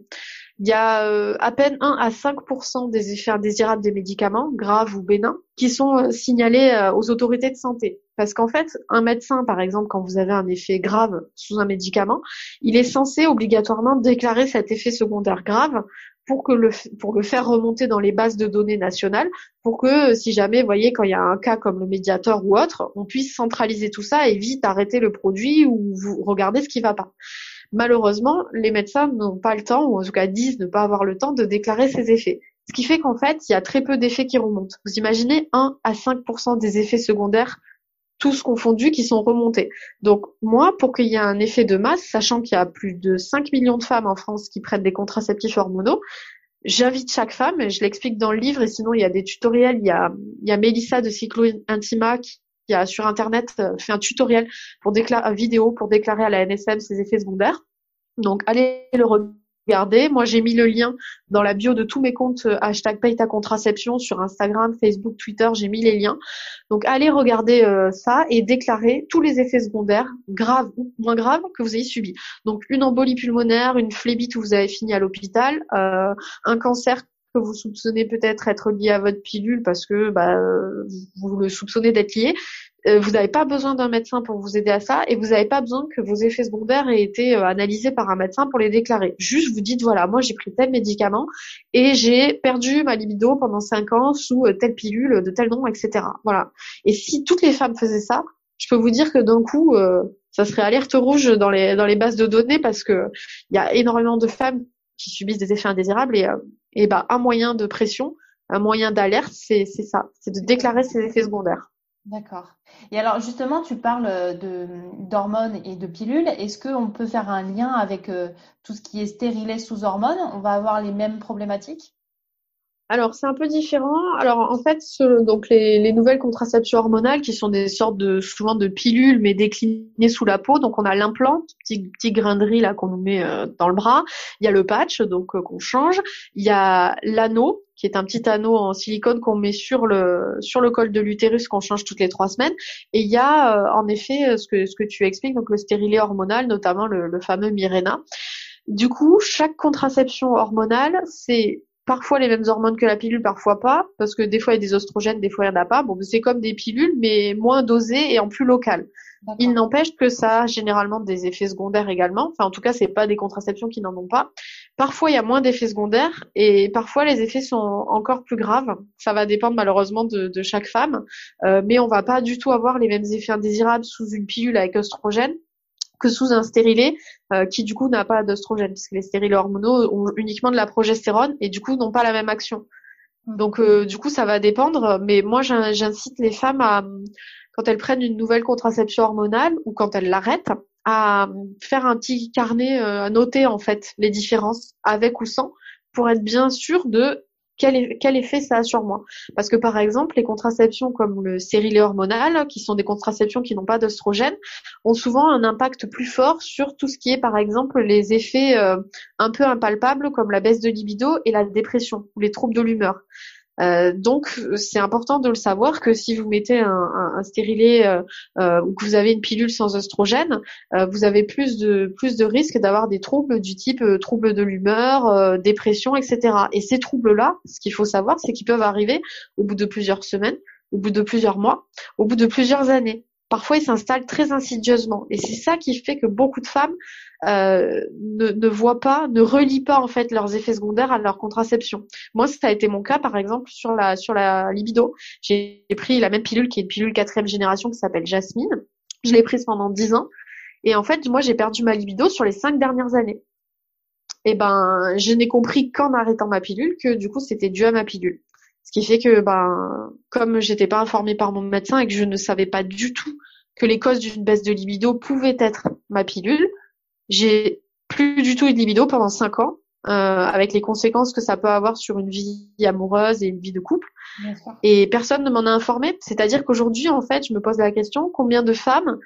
Il y a euh, à peine 1 à 5% des effets indésirables des médicaments, graves ou bénins, qui sont euh, signalés aux autorités de santé. Parce qu'en fait, un médecin, par exemple, quand vous avez un effet grave sous un médicament, il est censé obligatoirement déclarer cet effet secondaire grave pour que le pour le faire remonter dans les bases de données nationales pour que si jamais vous voyez quand il y a un cas comme le médiateur ou autre on puisse centraliser tout ça et vite arrêter le produit ou vous regardez ce qui va pas. Malheureusement les médecins n'ont pas le temps ou en tout cas disent ne pas avoir le temps de déclarer ces effets. Ce qui fait qu'en fait il y a très peu d'effets qui remontent. Vous imaginez 1 à 5% des effets secondaires tous confondus qui sont remontés. Donc moi, pour qu'il y ait un effet de masse, sachant qu'il y a plus de 5 millions de femmes en France qui prennent des contraceptifs hormonaux, j'invite chaque femme, et je l'explique dans le livre, et sinon il y a des tutoriels, il y a, il y a Mélissa de Cyclo Intima qui, a sur internet euh, fait un tutoriel pour déclarer vidéo pour déclarer à la NSM ses effets secondaires. Donc allez le regarder Moi, j'ai mis le lien dans la bio de tous mes comptes euh, hashtag paye ta contraception sur Instagram, Facebook, Twitter. J'ai mis les liens. Donc, allez regarder euh, ça et déclarer tous les effets secondaires, graves ou moins graves, que vous ayez subis. Donc, une embolie pulmonaire, une phlébite où vous avez fini à l'hôpital, euh, un cancer que vous soupçonnez peut-être être lié à votre pilule parce que bah, vous le soupçonnez d'être lié, euh, vous n'avez pas besoin d'un médecin pour vous aider à ça et vous n'avez pas besoin que vos effets secondaires aient été euh, analysés par un médecin pour les déclarer. Juste vous dites voilà, moi j'ai pris tel médicament et j'ai perdu ma libido pendant cinq ans sous euh, telle pilule de tel nom, etc. Voilà. Et si toutes les femmes faisaient ça, je peux vous dire que d'un coup, ça serait alerte rouge dans les dans les bases de données parce que il y a énormément de femmes qui subissent des effets indésirables et et bah un moyen de pression, un moyen d'alerte, c'est ça, c'est de déclarer ces effets secondaires. D'accord. Et alors justement, tu parles euh, de d'hormones et de pilules. Est-ce qu'on peut faire un lien avec euh, tout ce qui est stérilé sous hormones? On va avoir les mêmes problématiques? Alors c'est un peu différent. Alors en fait, donc les, nouvelles contraceptions hormonales qui sont des sortes de souvent de pilules mais déclinées sous la peau. Donc on a l'implant, petit petit grain de riz là qu'on nous met euh, dans le bras. Il y a le patch donc qu'on change. Il y a l'anneau qui est un petit anneau en silicone qu'on met sur le sur le col de l'utérus qu'on change toutes les trois semaines. Et il y a euh, en effet euh, ce que ce que tu expliques, donc le stérilet hormonal, notamment le, le fameux Mirena. Du coup, chaque contraception hormonale, c'est parfois les mêmes hormones que la pilule, parfois pas, parce que des fois il y a des oestrogènes, des fois il n'y en a pas. Bon, c'est comme des pilules, mais moins dosées et en plus local. Il n'empêche que ça a généralement des effets secondaires également. Enfin, en tout cas, c'est pas des contraceptions qui n'en ont pas. Parfois, il y a moins d'effets secondaires et parfois les effets sont encore plus graves. Ça va dépendre malheureusement de, chaque femme, euh, mais on va pas du tout avoir les mêmes effets indésirables sous une pilule avec oestrogène que sous un stérilet euh, qui du coup n'a pas d'oestrogène, puisque les stérilés hormonaux ont uniquement de la progestérone et du coup n'ont pas la même action. Donc euh, du coup ça va dépendre, mais moi j'incite les femmes à quand elles prennent une nouvelle contraception hormonale ou quand elles l'arrêtent, à faire un petit carnet, euh, à noter en fait les différences avec ou sans, pour être bien sûr de quel, effet ça a sur moi. Parce que par exemple, les contraceptions comme le stérilet hormonal, qui sont des contraceptions qui n'ont pas d'oestrogène, ont souvent un impact plus fort sur tout ce qui est par exemple les effets euh, un peu impalpables comme la baisse de libido et la dépression ou les troubles de l'humeur. Euh, donc c'est important de le savoir que si vous mettez un, un, stérilet euh, euh, ou que vous avez une pilule sans oestrogène, vous avez plus de plus de risques d'avoir des troubles du type troubles de l'humeur, dépression, etc. Et ces troubles-là, ce qu'il faut savoir, c'est qu'ils peuvent arriver au bout de plusieurs semaines, au bout de plusieurs mois, au bout de plusieurs années parfois ils s'installent très insidieusement. Et c'est ça qui fait que beaucoup de femmes euh, ne, voient pas, ne relient pas en fait leurs effets secondaires à leur contraception. Moi, ça a été mon cas par exemple sur la sur la libido. J'ai pris la même pilule qui est une pilule quatrième génération qui s'appelle Jasmine Je l'ai prise pendant dix ans. Et en fait, moi, j'ai perdu ma libido sur les cinq dernières années. Et ben, je n'ai compris qu'en arrêtant ma pilule que du coup, c'était dû à ma pilule. Ce qui fait que, ben, comme j'étais pas informée par mon médecin et que je ne savais pas du tout que les causes d'une baisse de libido pouvaient être ma pilule, j'ai plus du tout eu de libido pendant cinq ans, euh, avec les conséquences que ça peut avoir sur une vie amoureuse et une vie de couple. Et personne ne m'en a informé. C'est-à-dire qu'aujourd'hui, en fait, je me pose la question combien de femmes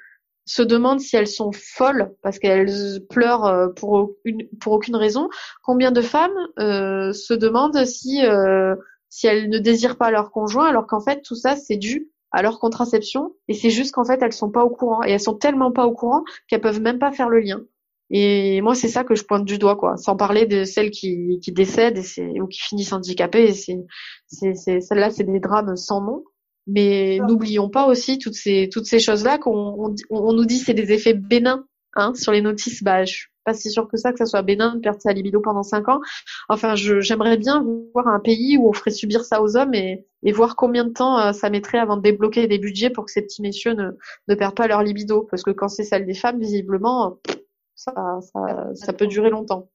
se demandent si elles sont folles parce qu'elles pleurent euh, pour, pour aucune raison. Combien de femmes euh, se demandent si euh, si elles ne désirent pas leur conjoint alors qu'en fait tout ça c'est dû à leur contraception et c'est juste qu'en fait elles sont pas au courant et elles sont tellement pas au courant qu'elles peuvent même pas faire le lien. Et moi c'est ça que je pointe du doigt quoi, sans parler de celles qui, qui décèdent et ou qui finissent handicapées. C'est c'est celles-là c'est des drames sans nom. Mais n'oublions pas aussi toutes ces toutes ces choses-là qu'on on, nous dit c'est des effets bénins hein, sur les notices. Bah, je pas si sûre que ça que ça soit bénin de perdre sa libido pendant cinq ans. Enfin, j'aimerais bien voir un pays où on ferait subir ça aux hommes et, et voir combien de temps euh, ça mettrait avant de débloquer des budgets pour que ces petits messieurs ne, ne perdent pas leur libido. Parce que quand c'est celle des femmes, visiblement, ça, ça, ça peut durer longtemps.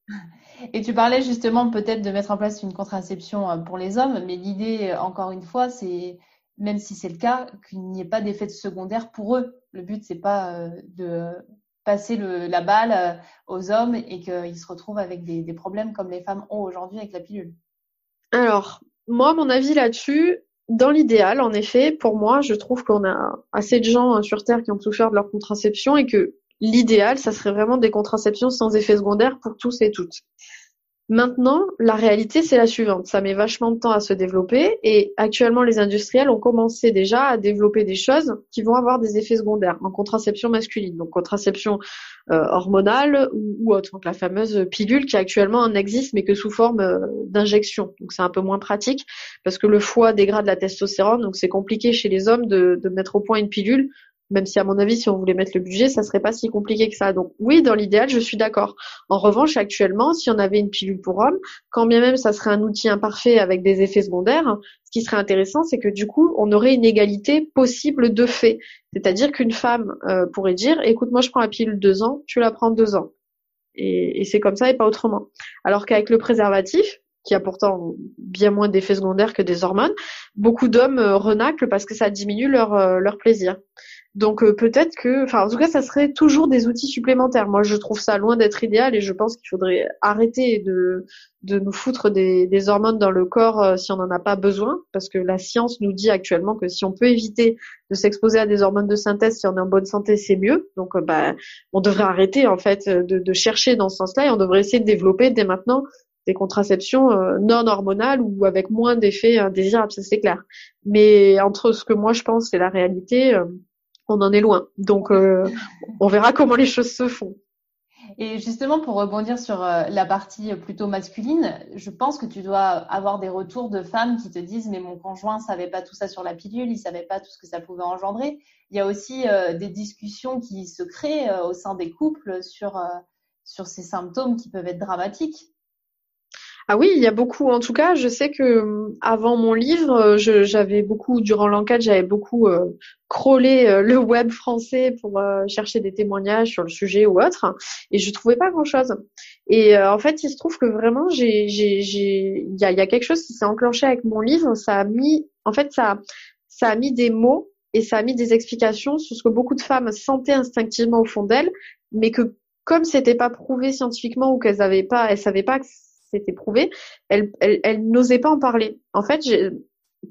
Et tu parlais justement peut-être de mettre en place une contraception euh, pour les hommes, mais l'idée, euh, encore une fois, c'est même si c'est le cas, qu'il n'y ait pas d'effet secondaire pour eux. Le but, c'est pas de passer la balle euh, aux hommes et qu'ils se retrouvent avec des, problèmes comme les femmes ont aujourd'hui avec la pilule. Alors, moi, mon avis là-dessus, dans l'idéal, en effet, pour moi, je trouve qu'on a assez de gens euh, sur Terre qui ont souffert de leur contraception et que l'idéal, ça serait vraiment des contraceptions sans effet secondaire pour tous et toutes. Maintenant, la réalité, c'est la suivante. Ça met vachement de temps à se développer et actuellement, les industriels ont commencé déjà à développer des choses qui vont avoir des effets secondaires en contraception masculine, donc contraception euh, hormonale ou, autre, donc la fameuse pilule qui actuellement en existe mais que sous forme euh, d'injection. Donc c'est un peu moins pratique parce que le foie dégrade la testostérone, donc c'est compliqué chez les hommes de mettre au point une pilule même si à mon avis, si on voulait mettre le budget, ça serait pas si compliqué que ça. Donc oui, dans l'idéal, je suis d'accord. En revanche, actuellement, si on avait une pilule pour hommes, quand bien même ça serait un outil imparfait avec des effets secondaires, ce qui serait intéressant, c'est que du coup, on aurait une égalité possible de fait. C'est-à-dire qu'une femme euh, pourrait dire, écoute, moi je prends la pilule deux ans, tu la prends deux ans. Et, c'est comme ça et pas autrement. Alors qu'avec le préservatif, qui a pourtant bien moins d'effets secondaires que des hormones, beaucoup d'hommes euh, renaclent parce que ça diminue leur, euh, leur plaisir. Donc euh, peut-être que, enfin en tout cas, ça serait toujours des outils supplémentaires. Moi, je trouve ça loin d'être idéal et je pense qu'il faudrait arrêter de de nous foutre des, des hormones dans le corps euh, si on n'en a pas besoin, parce que la science nous dit actuellement que si on peut éviter de s'exposer à des hormones de synthèse si on est en bonne santé, c'est mieux. Donc euh, bah, on devrait arrêter en fait de, de chercher dans ce sens-là et on devrait essayer de développer dès maintenant des contraceptions non hormonales ou avec moins d'effets indésirables, ça c'est clair. Mais entre ce que moi je pense et la réalité on en est loin. Donc, euh, on verra comment les choses se font. Et justement, pour rebondir sur euh, la partie plutôt masculine, je pense que tu dois avoir des retours de femmes qui te disent mais mon conjoint savait pas tout ça sur la pilule, il savait pas tout ce que ça pouvait engendrer. Il y a aussi euh, des discussions qui se créent au sein des couples sur ces symptômes qui peuvent être dramatiques. Ah oui, il y a beaucoup. En tout cas, je sais que euh, avant mon livre, euh, j'avais beaucoup, durant l'enquête, j'avais beaucoup euh, crawlé le web français pour chercher des témoignages sur le sujet ou autre, et je trouvais pas grand-chose. Et en fait, il se trouve que vraiment, j'ai, j'ai, j'ai, il y a, y a quelque chose qui s'est enclenché avec mon livre. Ça a mis, en fait, ça, ça a mis des mots et ça a mis des explications sur ce que beaucoup de femmes sentaient instinctivement au fond d'elles, mais que comme c'était pas prouvé scientifiquement ou qu'elles avaient pas, elles savaient pas que c'était prouvé, elle, n'osait pas en parler. En fait,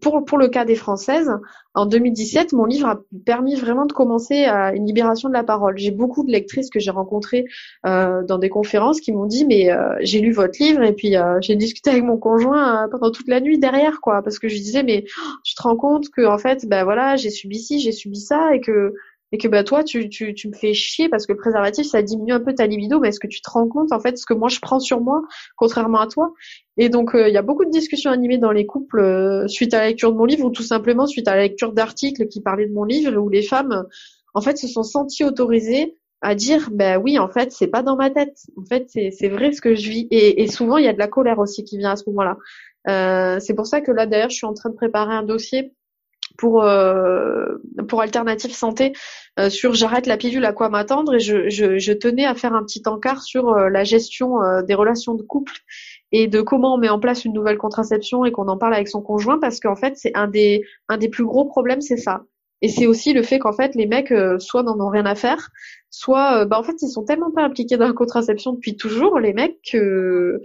pour, pour le cas des Françaises, en 2017, mon livre a permis vraiment de commencer à une libération de la parole. J'ai beaucoup de lectrices que j'ai rencontrées euh, dans des conférences qui m'ont dit mais euh, j'ai lu votre livre et puis euh, j'ai discuté avec mon conjoint pendant toute la nuit derrière quoi parce que je disais mais oh, tu te rends compte que en fait ben voilà j'ai subi ci j'ai subi ça et que et que bah toi tu, tu, tu me fais chier parce que le préservatif ça diminue un peu ta libido mais est-ce que tu te rends compte en fait ce que moi je prends sur moi contrairement à toi? Et donc euh, il y a beaucoup de discussions animées dans les couples euh, suite à la lecture de mon livre ou tout simplement suite à la lecture d'articles qui parlaient de mon livre où les femmes en fait se sont senties autorisées à dire ben oui en fait c'est pas dans ma tête. En fait c'est vrai ce que je vis. Et, et souvent il y a de la colère aussi qui vient à ce moment-là. Euh, c'est pour ça que là d'ailleurs je suis en train de préparer un dossier pour pour Alternative Santé sur j'arrête la pilule à quoi m'attendre et je, je, tenais à faire un petit encart sur la gestion des relations de couple et de comment on met en place une nouvelle contraception et qu'on en parle avec son conjoint parce qu'en fait c'est un des un des plus gros problèmes c'est ça. Et c'est aussi le fait qu'en fait les mecs euh, soit n'en ont rien à faire soit euh, bah en fait ils sont tellement pas impliqués dans la contraception depuis toujours les mecs que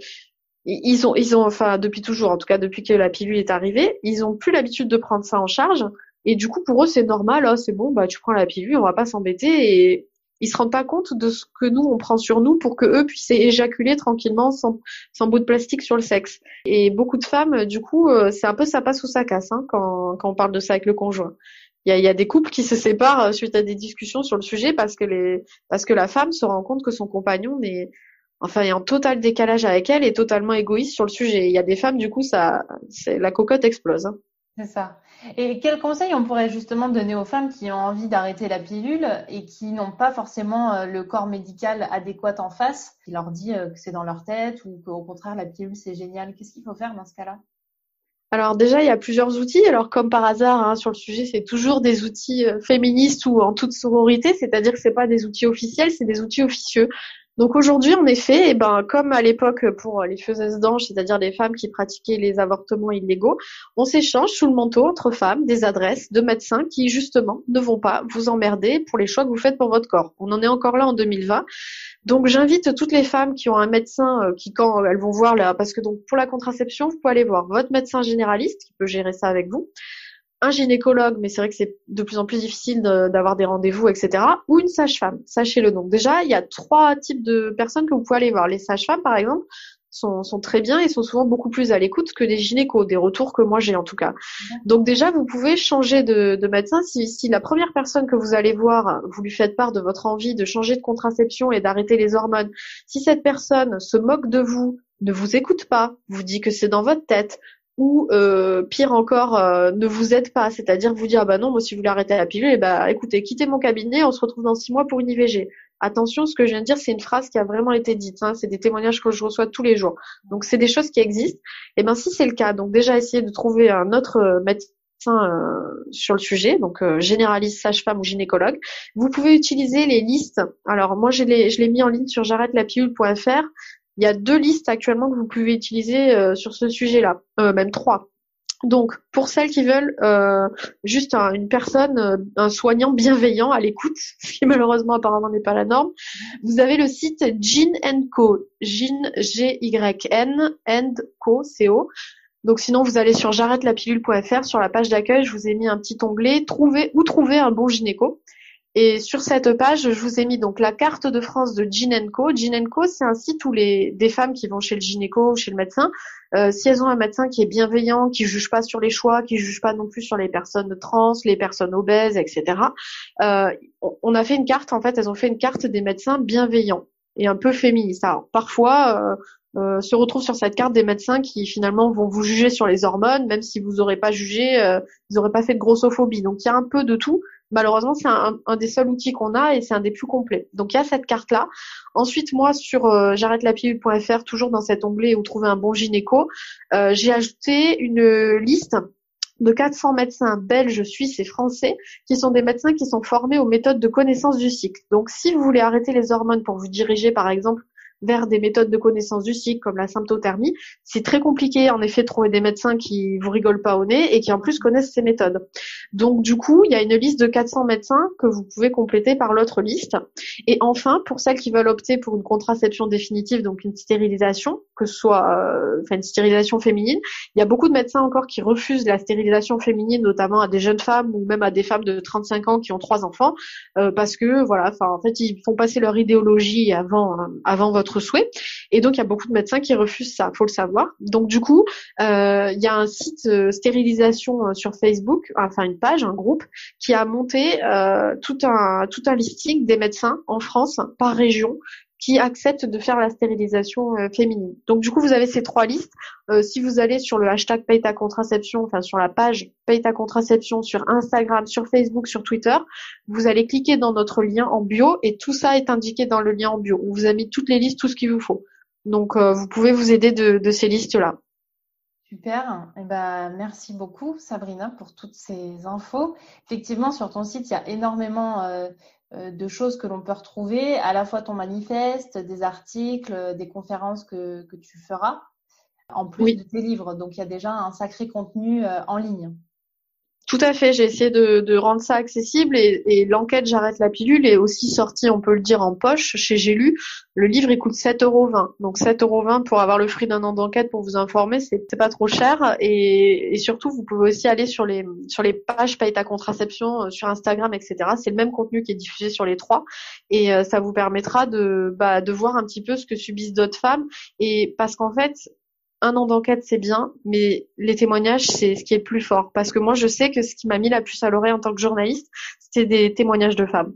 ils ont ils ont enfin depuis toujours en tout cas depuis que la pilule est arrivée ils ont plus l'habitude de prendre ça en charge et du coup pour eux c'est normal oh, c'est bon bah tu prends la pilule on va pas s'embêter et ils se rendent pas compte de ce que nous on prend sur nous pour que eux puissent éjaculer tranquillement sans, sans bout de plastique sur le sexe. Et beaucoup de femmes, du coup, euh, c'est un peu ça passe ou ça casse hein, quand, quand on parle de ça avec le conjoint. Il y a, y a, des couples qui se séparent euh, suite à des discussions sur le sujet parce que les parce que la femme se rend compte que son compagnon est enfin est en total décalage avec elle et totalement égoïste sur le sujet. Il y a des femmes du coup ça c'est la cocotte explose. Hein. C'est ça. Et quels conseils on pourrait justement donner aux femmes qui ont envie d'arrêter la pilule et qui n'ont pas forcément euh, le corps médical adéquat en face, qui leur dit euh, que c'est dans leur tête ou qu'au contraire la pilule c'est génial? Qu'est-ce qu'il faut faire dans ce cas-là? Alors déjà, il y a plusieurs outils. Alors comme par hasard, hein, sur le sujet, c'est toujours des outils euh, féministes ou en toute sororité, c'est-à-dire que c'est pas des outils officiels, c'est des outils officieux. Donc aujourd'hui, en effet, eh ben, comme à l'époque pour les faiseuses d'anges, c'est-à-dire les femmes qui pratiquaient les avortements illégaux, on s'échange sous le manteau entre femmes des adresses de médecins qui justement ne vont pas vous emmerder pour les choix que vous faites pour votre corps. On en est encore là en 2020. Donc j'invite toutes les femmes qui ont un médecin euh, qui quand elles vont voir là, parce que donc pour la contraception, vous pouvez aller voir votre médecin généraliste qui peut gérer ça avec vous un gynécologue, mais c'est vrai que c'est de plus en plus difficile d'avoir des rendez-vous, etc. Ou une sage-femme, sachez-le. Donc déjà, il y a trois types de personnes que vous pouvez aller voir. Les sages-femmes, par exemple, sont, très bien et sont souvent beaucoup plus à l'écoute que des gynécos, des retours que moi j'ai en tout cas. Donc déjà, vous pouvez changer de, médecin si, si la première personne que vous allez voir, vous lui faites part de votre envie de changer de contraception et d'arrêter les hormones. Si cette personne se moque de vous, ne vous écoute pas, vous dit que c'est dans votre tête, ou euh, pire encore euh, ne vous aide pas, c'est-à-dire vous dire ah bah non moi si vous voulez arrêter la pilule, eh bah écoutez quittez mon cabinet, on se retrouve dans six mois pour une IVG. Attention, ce que je viens de dire c'est une phrase qui a vraiment été dite, hein, c'est des témoignages que je reçois tous les jours, donc c'est des choses qui existent. Et eh ben si c'est le cas, donc déjà essayez de trouver un autre euh, médecin sur le sujet, donc généraliste, sage-femme ou gynécologue. Vous pouvez utiliser les listes. Alors moi je l'ai mis en ligne sur j'arrête la pilule.fr il y a deux listes actuellement que vous pouvez utiliser euh, sur ce sujet-là, euh, même trois. Donc, pour celles qui veulent euh, juste une personne, un soignant bienveillant à l'écoute, ce qui malheureusement apparemment n'est pas la norme, vous avez le site Gin Co, Gin G Y N and Co C O. Donc sinon vous allez sur j'arrête-la-pilule.fr sur la page d'accueil, je vous ai mis un petit onglet trouver ou trouver un bon gynéco. Et sur cette page, je vous ai mis donc la carte de France de Ginenco. Ginenco, c'est un site où les des femmes qui vont chez le gynéco ou chez le médecin, euh, si elles ont un médecin qui est bienveillant, qui juge pas sur les choix, qui juge pas non plus sur les personnes trans, les personnes obèses, etc. Euh, on a fait une carte. En fait, elles ont fait une carte des médecins bienveillants et un peu féministes. Parfois, euh, euh, se retrouvent sur cette carte des médecins qui finalement vont vous juger sur les hormones, même si vous n'aurez pas jugé, ils n'auraient pas fait de grossophobie. Donc il y a un peu de tout. Malheureusement, c'est un, des seuls outils qu'on a et c'est un des plus complets. Donc il y a cette carte-là. Ensuite, moi sur euh, j'arrête la pilule.fr, toujours dans cet onglet où trouver un bon gynéco, euh, j'ai ajouté une liste de 400 médecins belges, suisses et français qui sont des médecins qui sont formés aux méthodes de connaissance du cycle. Donc si vous voulez arrêter les hormones pour vous diriger par exemple vers des méthodes de connaissance du cycle comme la symptothermie, c'est très compliqué en effet de trouver des médecins qui vous rigolent pas au nez et qui en plus connaissent ces méthodes. Donc du coup, il y a une liste de 400 médecins que vous pouvez compléter par l'autre liste. Et enfin, pour celles qui veulent opter pour une contraception définitive, donc une stérilisation, que ce soit euh, une stérilisation féminine, il y a beaucoup de médecins encore qui refusent la stérilisation féminine, notamment à des jeunes femmes ou même à des femmes de 35 ans qui ont trois enfants, euh, parce que voilà, en fait ils font passer leur idéologie avant avant votre souhait. Et donc, il y a beaucoup de médecins qui refusent ça, faut le savoir. Donc, du coup, euh, il y a un site euh, stérilisation euh, sur Facebook, enfin une page, un groupe, qui a monté tout un tout un listing des médecins en France par région qui acceptent de faire la stérilisation euh, féminine. Donc du coup, vous avez ces trois listes. Euh, si vous allez sur le hashtag paye contraception, enfin sur la page paye contraception sur Instagram, sur Facebook, sur Twitter, vous allez cliquer dans notre lien en bio et tout ça est indiqué dans le lien en bio. On vous a mis toutes les listes, tout ce qu'il vous faut. Donc euh, vous pouvez vous aider de, ces listes-là. Super. Eh ben, merci beaucoup, Sabrina, pour toutes ces infos. Effectivement, sur ton site, il y a énormément de choses que l'on peut retrouver, à la fois ton manifeste, des articles, des conférences que, que tu feras, en plus de tes livres. Donc, il y a déjà un sacré contenu euh, en ligne. Tout à fait, j'ai essayé de, rendre ça accessible et, et l'enquête J'arrête la pilule est aussi sortie, on peut le dire, en poche chez J'ai lu. Le livre, il coûte 7,20 euros. Donc 7,20 euros pour avoir le fruit d'un an d'enquête pour vous informer, c'est pas trop cher. Et, et, surtout, vous pouvez aussi aller sur les, sur les pages Paye ta contraception, euh, sur Instagram, etc. C'est le même contenu qui est diffusé sur les trois. Et euh, ça vous permettra de, bah, de voir un petit peu ce que subissent d'autres femmes. Et parce qu'en fait, un an d'enquête, c'est bien, mais les témoignages, c'est ce qui est plus fort. Parce que moi, je sais que ce qui m'a mis la puce à l'oreille en tant que journaliste, c'était des témoignages de femmes.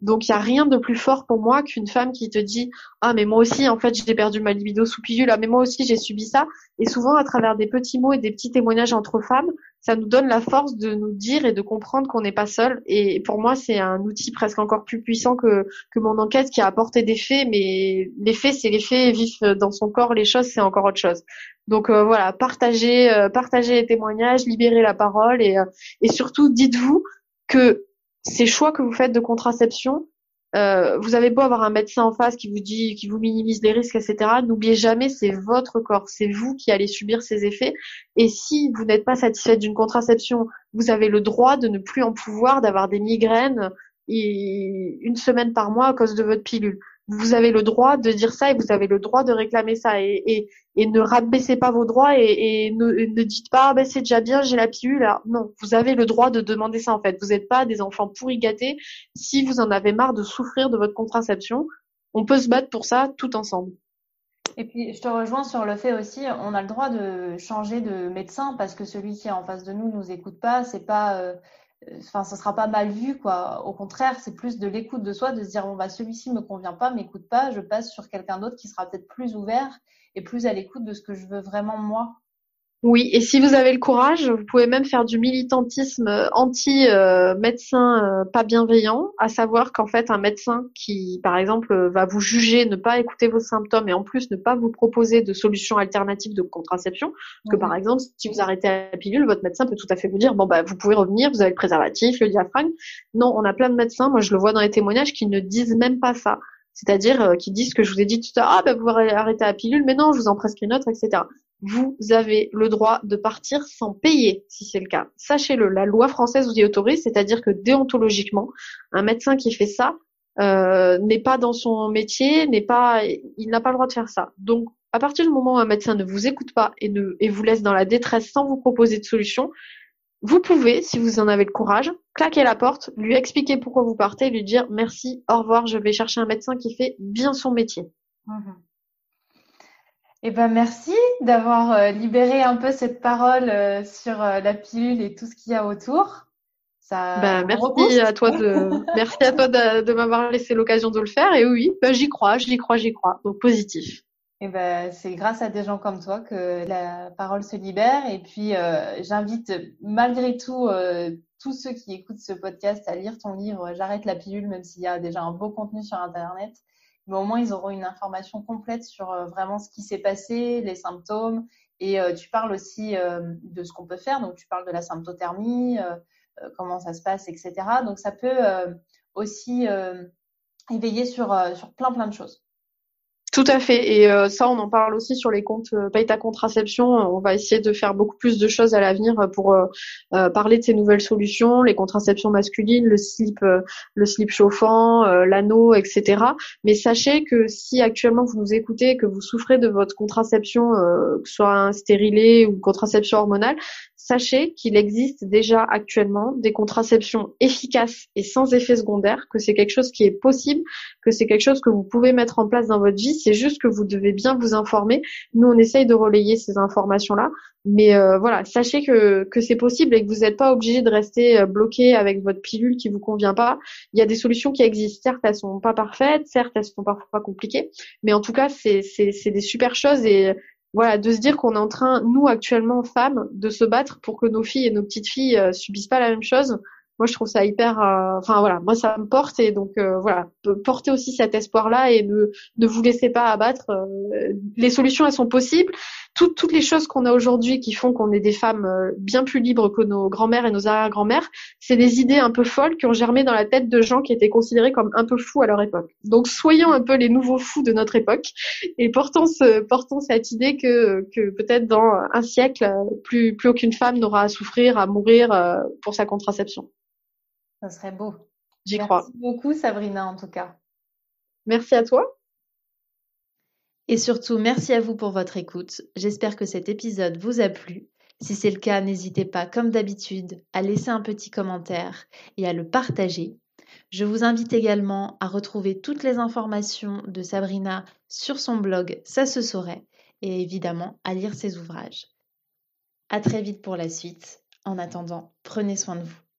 Donc, il n'y a rien de plus fort pour moi qu'une femme qui te dit Ah, mais moi aussi, en fait, j'ai perdu ma libido sous pilule. Ah, mais moi aussi, j'ai subi ça. Et souvent, à travers des petits mots et des petits témoignages entre femmes, ça nous donne la force de nous dire et de comprendre qu'on n'est pas seul. Et pour moi, c'est un outil presque encore plus puissant que, mon enquête qui a apporté des faits. Mais les faits, c'est les faits vifs dans son corps. Les choses, c'est encore autre chose. Donc euh, voilà, partagez, euh, partagez les témoignages, libérez la parole et, euh, et surtout dites-vous que ces choix que vous faites de contraception, euh, vous avez beau avoir un médecin en face qui vous dit, qui vous minimise les risques, etc. N'oubliez jamais, c'est votre corps, c'est vous qui allez subir ces effets. Et si vous n'êtes pas satisfait d'une contraception, vous avez le droit de ne plus en pouvoir, d'avoir des migraines une semaine par mois à cause de votre pilule vous avez le droit de dire ça et vous avez le droit de réclamer ça. Et, et, et ne rabaissez pas vos droits et, et ne, ne, dites pas ah ben c'est déjà bien j'ai la pilule. Non vous avez le droit de demander ça en fait. Vous n'êtes pas des enfants pourri gâtés. Si vous en avez marre de souffrir de votre contraception on peut se battre pour ça tout ensemble. Et puis, je te rejoins sur le fait aussi, on a le droit de changer de médecin parce que celui qui est en face de nous nous écoute pas. C'est pas, euh, enfin, ça sera pas mal vu, quoi. Au contraire, c'est plus de l'écoute de soi, de se dire, bon, bah, celui-ci me convient pas, m'écoute pas, je passe sur quelqu'un d'autre qui sera peut-être plus ouvert et plus à l'écoute de ce que je veux vraiment moi. Oui, et si vous avez le courage, vous pouvez même faire du militantisme anti-médecin euh, pas bienveillant, à savoir qu'en fait un médecin qui, par exemple, va vous juger, ne pas écouter vos symptômes et en plus ne pas vous proposer de solutions alternatives de contraception, que par exemple, si vous arrêtez la pilule, votre médecin peut tout à fait vous dire, bon bah vous pouvez revenir, vous avez le préservatif, le diaphragme. Non, on a plein de médecins, moi je le vois dans les témoignages, qui ne disent même pas ça. C'est-à-dire euh, qui disent que je vous ai dit tout à l'heure, ah bah vous arrêter la pilule, mais non, je vous en prescris une autre, etc vous avez le droit de partir sans payer, si c'est le cas. Sachez-le, la loi française vous y autorise, c'est-à-dire que déontologiquement, un médecin qui fait ça euh, n'est pas dans son métier, n'est pas, il n'a pas le droit de faire ça. Donc, à partir du moment où un médecin ne vous écoute pas et, ne, et vous laisse dans la détresse sans vous proposer de solution, vous pouvez, si vous en avez le courage, claquer la porte, lui expliquer pourquoi vous partez, lui dire merci, au revoir, je vais chercher un médecin qui fait bien son métier. Mmh eh ben merci d'avoir euh, libéré un peu cette parole euh, sur euh, la pilule et tout ce qu'il y a autour. Ça ben, merci à toi de merci à toi de, m'avoir laissé l'occasion de le faire et oui, ben, j'y crois, j'y crois, j'y crois. Donc positif. Eh ben c'est grâce à des gens comme toi que la parole se libère et puis j'invite malgré tout tous ceux qui écoutent ce podcast à lire ton livre J'arrête la pilule même s'il y a déjà un beau contenu sur internet mais au moins ils auront une information complète sur euh, vraiment ce qui s'est passé, les symptômes. Et euh, tu parles aussi euh, de ce qu'on peut faire. Donc tu parles de la symptothermie, comment ça se passe, etc. Donc ça peut aussi éveiller sur, sur plein plein de choses. Tout à fait. Et euh, ça, on en parle aussi sur les comptes euh, Paye ta contraception. On va essayer de faire beaucoup plus de choses à l'avenir pour euh, parler de ces nouvelles solutions, les contraceptions masculines, le slip, le slip chauffant, l'anneau, etc. Mais sachez que si actuellement vous nous écoutez, que vous souffrez de votre contraception, que ce soit un stérilet ou contraception hormonale, sachez qu'il existe déjà actuellement des contraceptions efficaces et sans effet secondaire, que c'est quelque chose qui est possible, que c'est quelque chose que vous pouvez mettre en place dans votre vie. C'est juste que vous devez bien vous informer. Nous, on essaye de relayer ces informations-là. Mais euh, voilà, sachez que, que c'est possible et que vous n'êtes pas obligé de rester euh, bloqué avec votre pilule qui vous convient pas. Il y a des solutions qui existent. Certes, elles sont pas parfaites, certes, elles sont parfois compliquées, mais en tout cas, c'est des super choses et voilà, de se dire qu'on est en train, nous actuellement femmes, de se battre pour que nos filles et nos petites filles euh, subissent pas la même chose. Moi, je trouve ça hyper. Euh, enfin voilà, moi ça me porte et donc euh, voilà, porter aussi cet espoir-là et ne ne vous laissez pas abattre. les solutions elles sont possibles. toutes les choses qu'on a aujourd'hui qui font qu'on est des femmes euh, bien plus libres que nos grands-mères et nos arrière-grands-mères, c'est des idées un peu folles qui ont germé dans la tête de gens qui étaient considérés comme un peu fous à leur époque. Donc soyons un peu les nouveaux fous de notre époque et portons, ce, portons cette idée que, que peut-être dans un siècle, plus, plus aucune femme n'aura à souffrir, à mourir euh, pour sa contraception. Ça serait beau. J'y crois. Merci beaucoup Sabrina en tout cas. Merci à toi. Et surtout, merci à vous pour votre écoute. J'espère que cet épisode vous a plu. Si c'est le cas, n'hésitez pas, comme d'habitude, à laisser un petit commentaire et à le partager. Je vous invite également à retrouver toutes les informations de Sabrina sur son blog Ça se saurait et évidemment à lire ses ouvrages. À très vite pour la suite. En attendant, prenez soin de vous.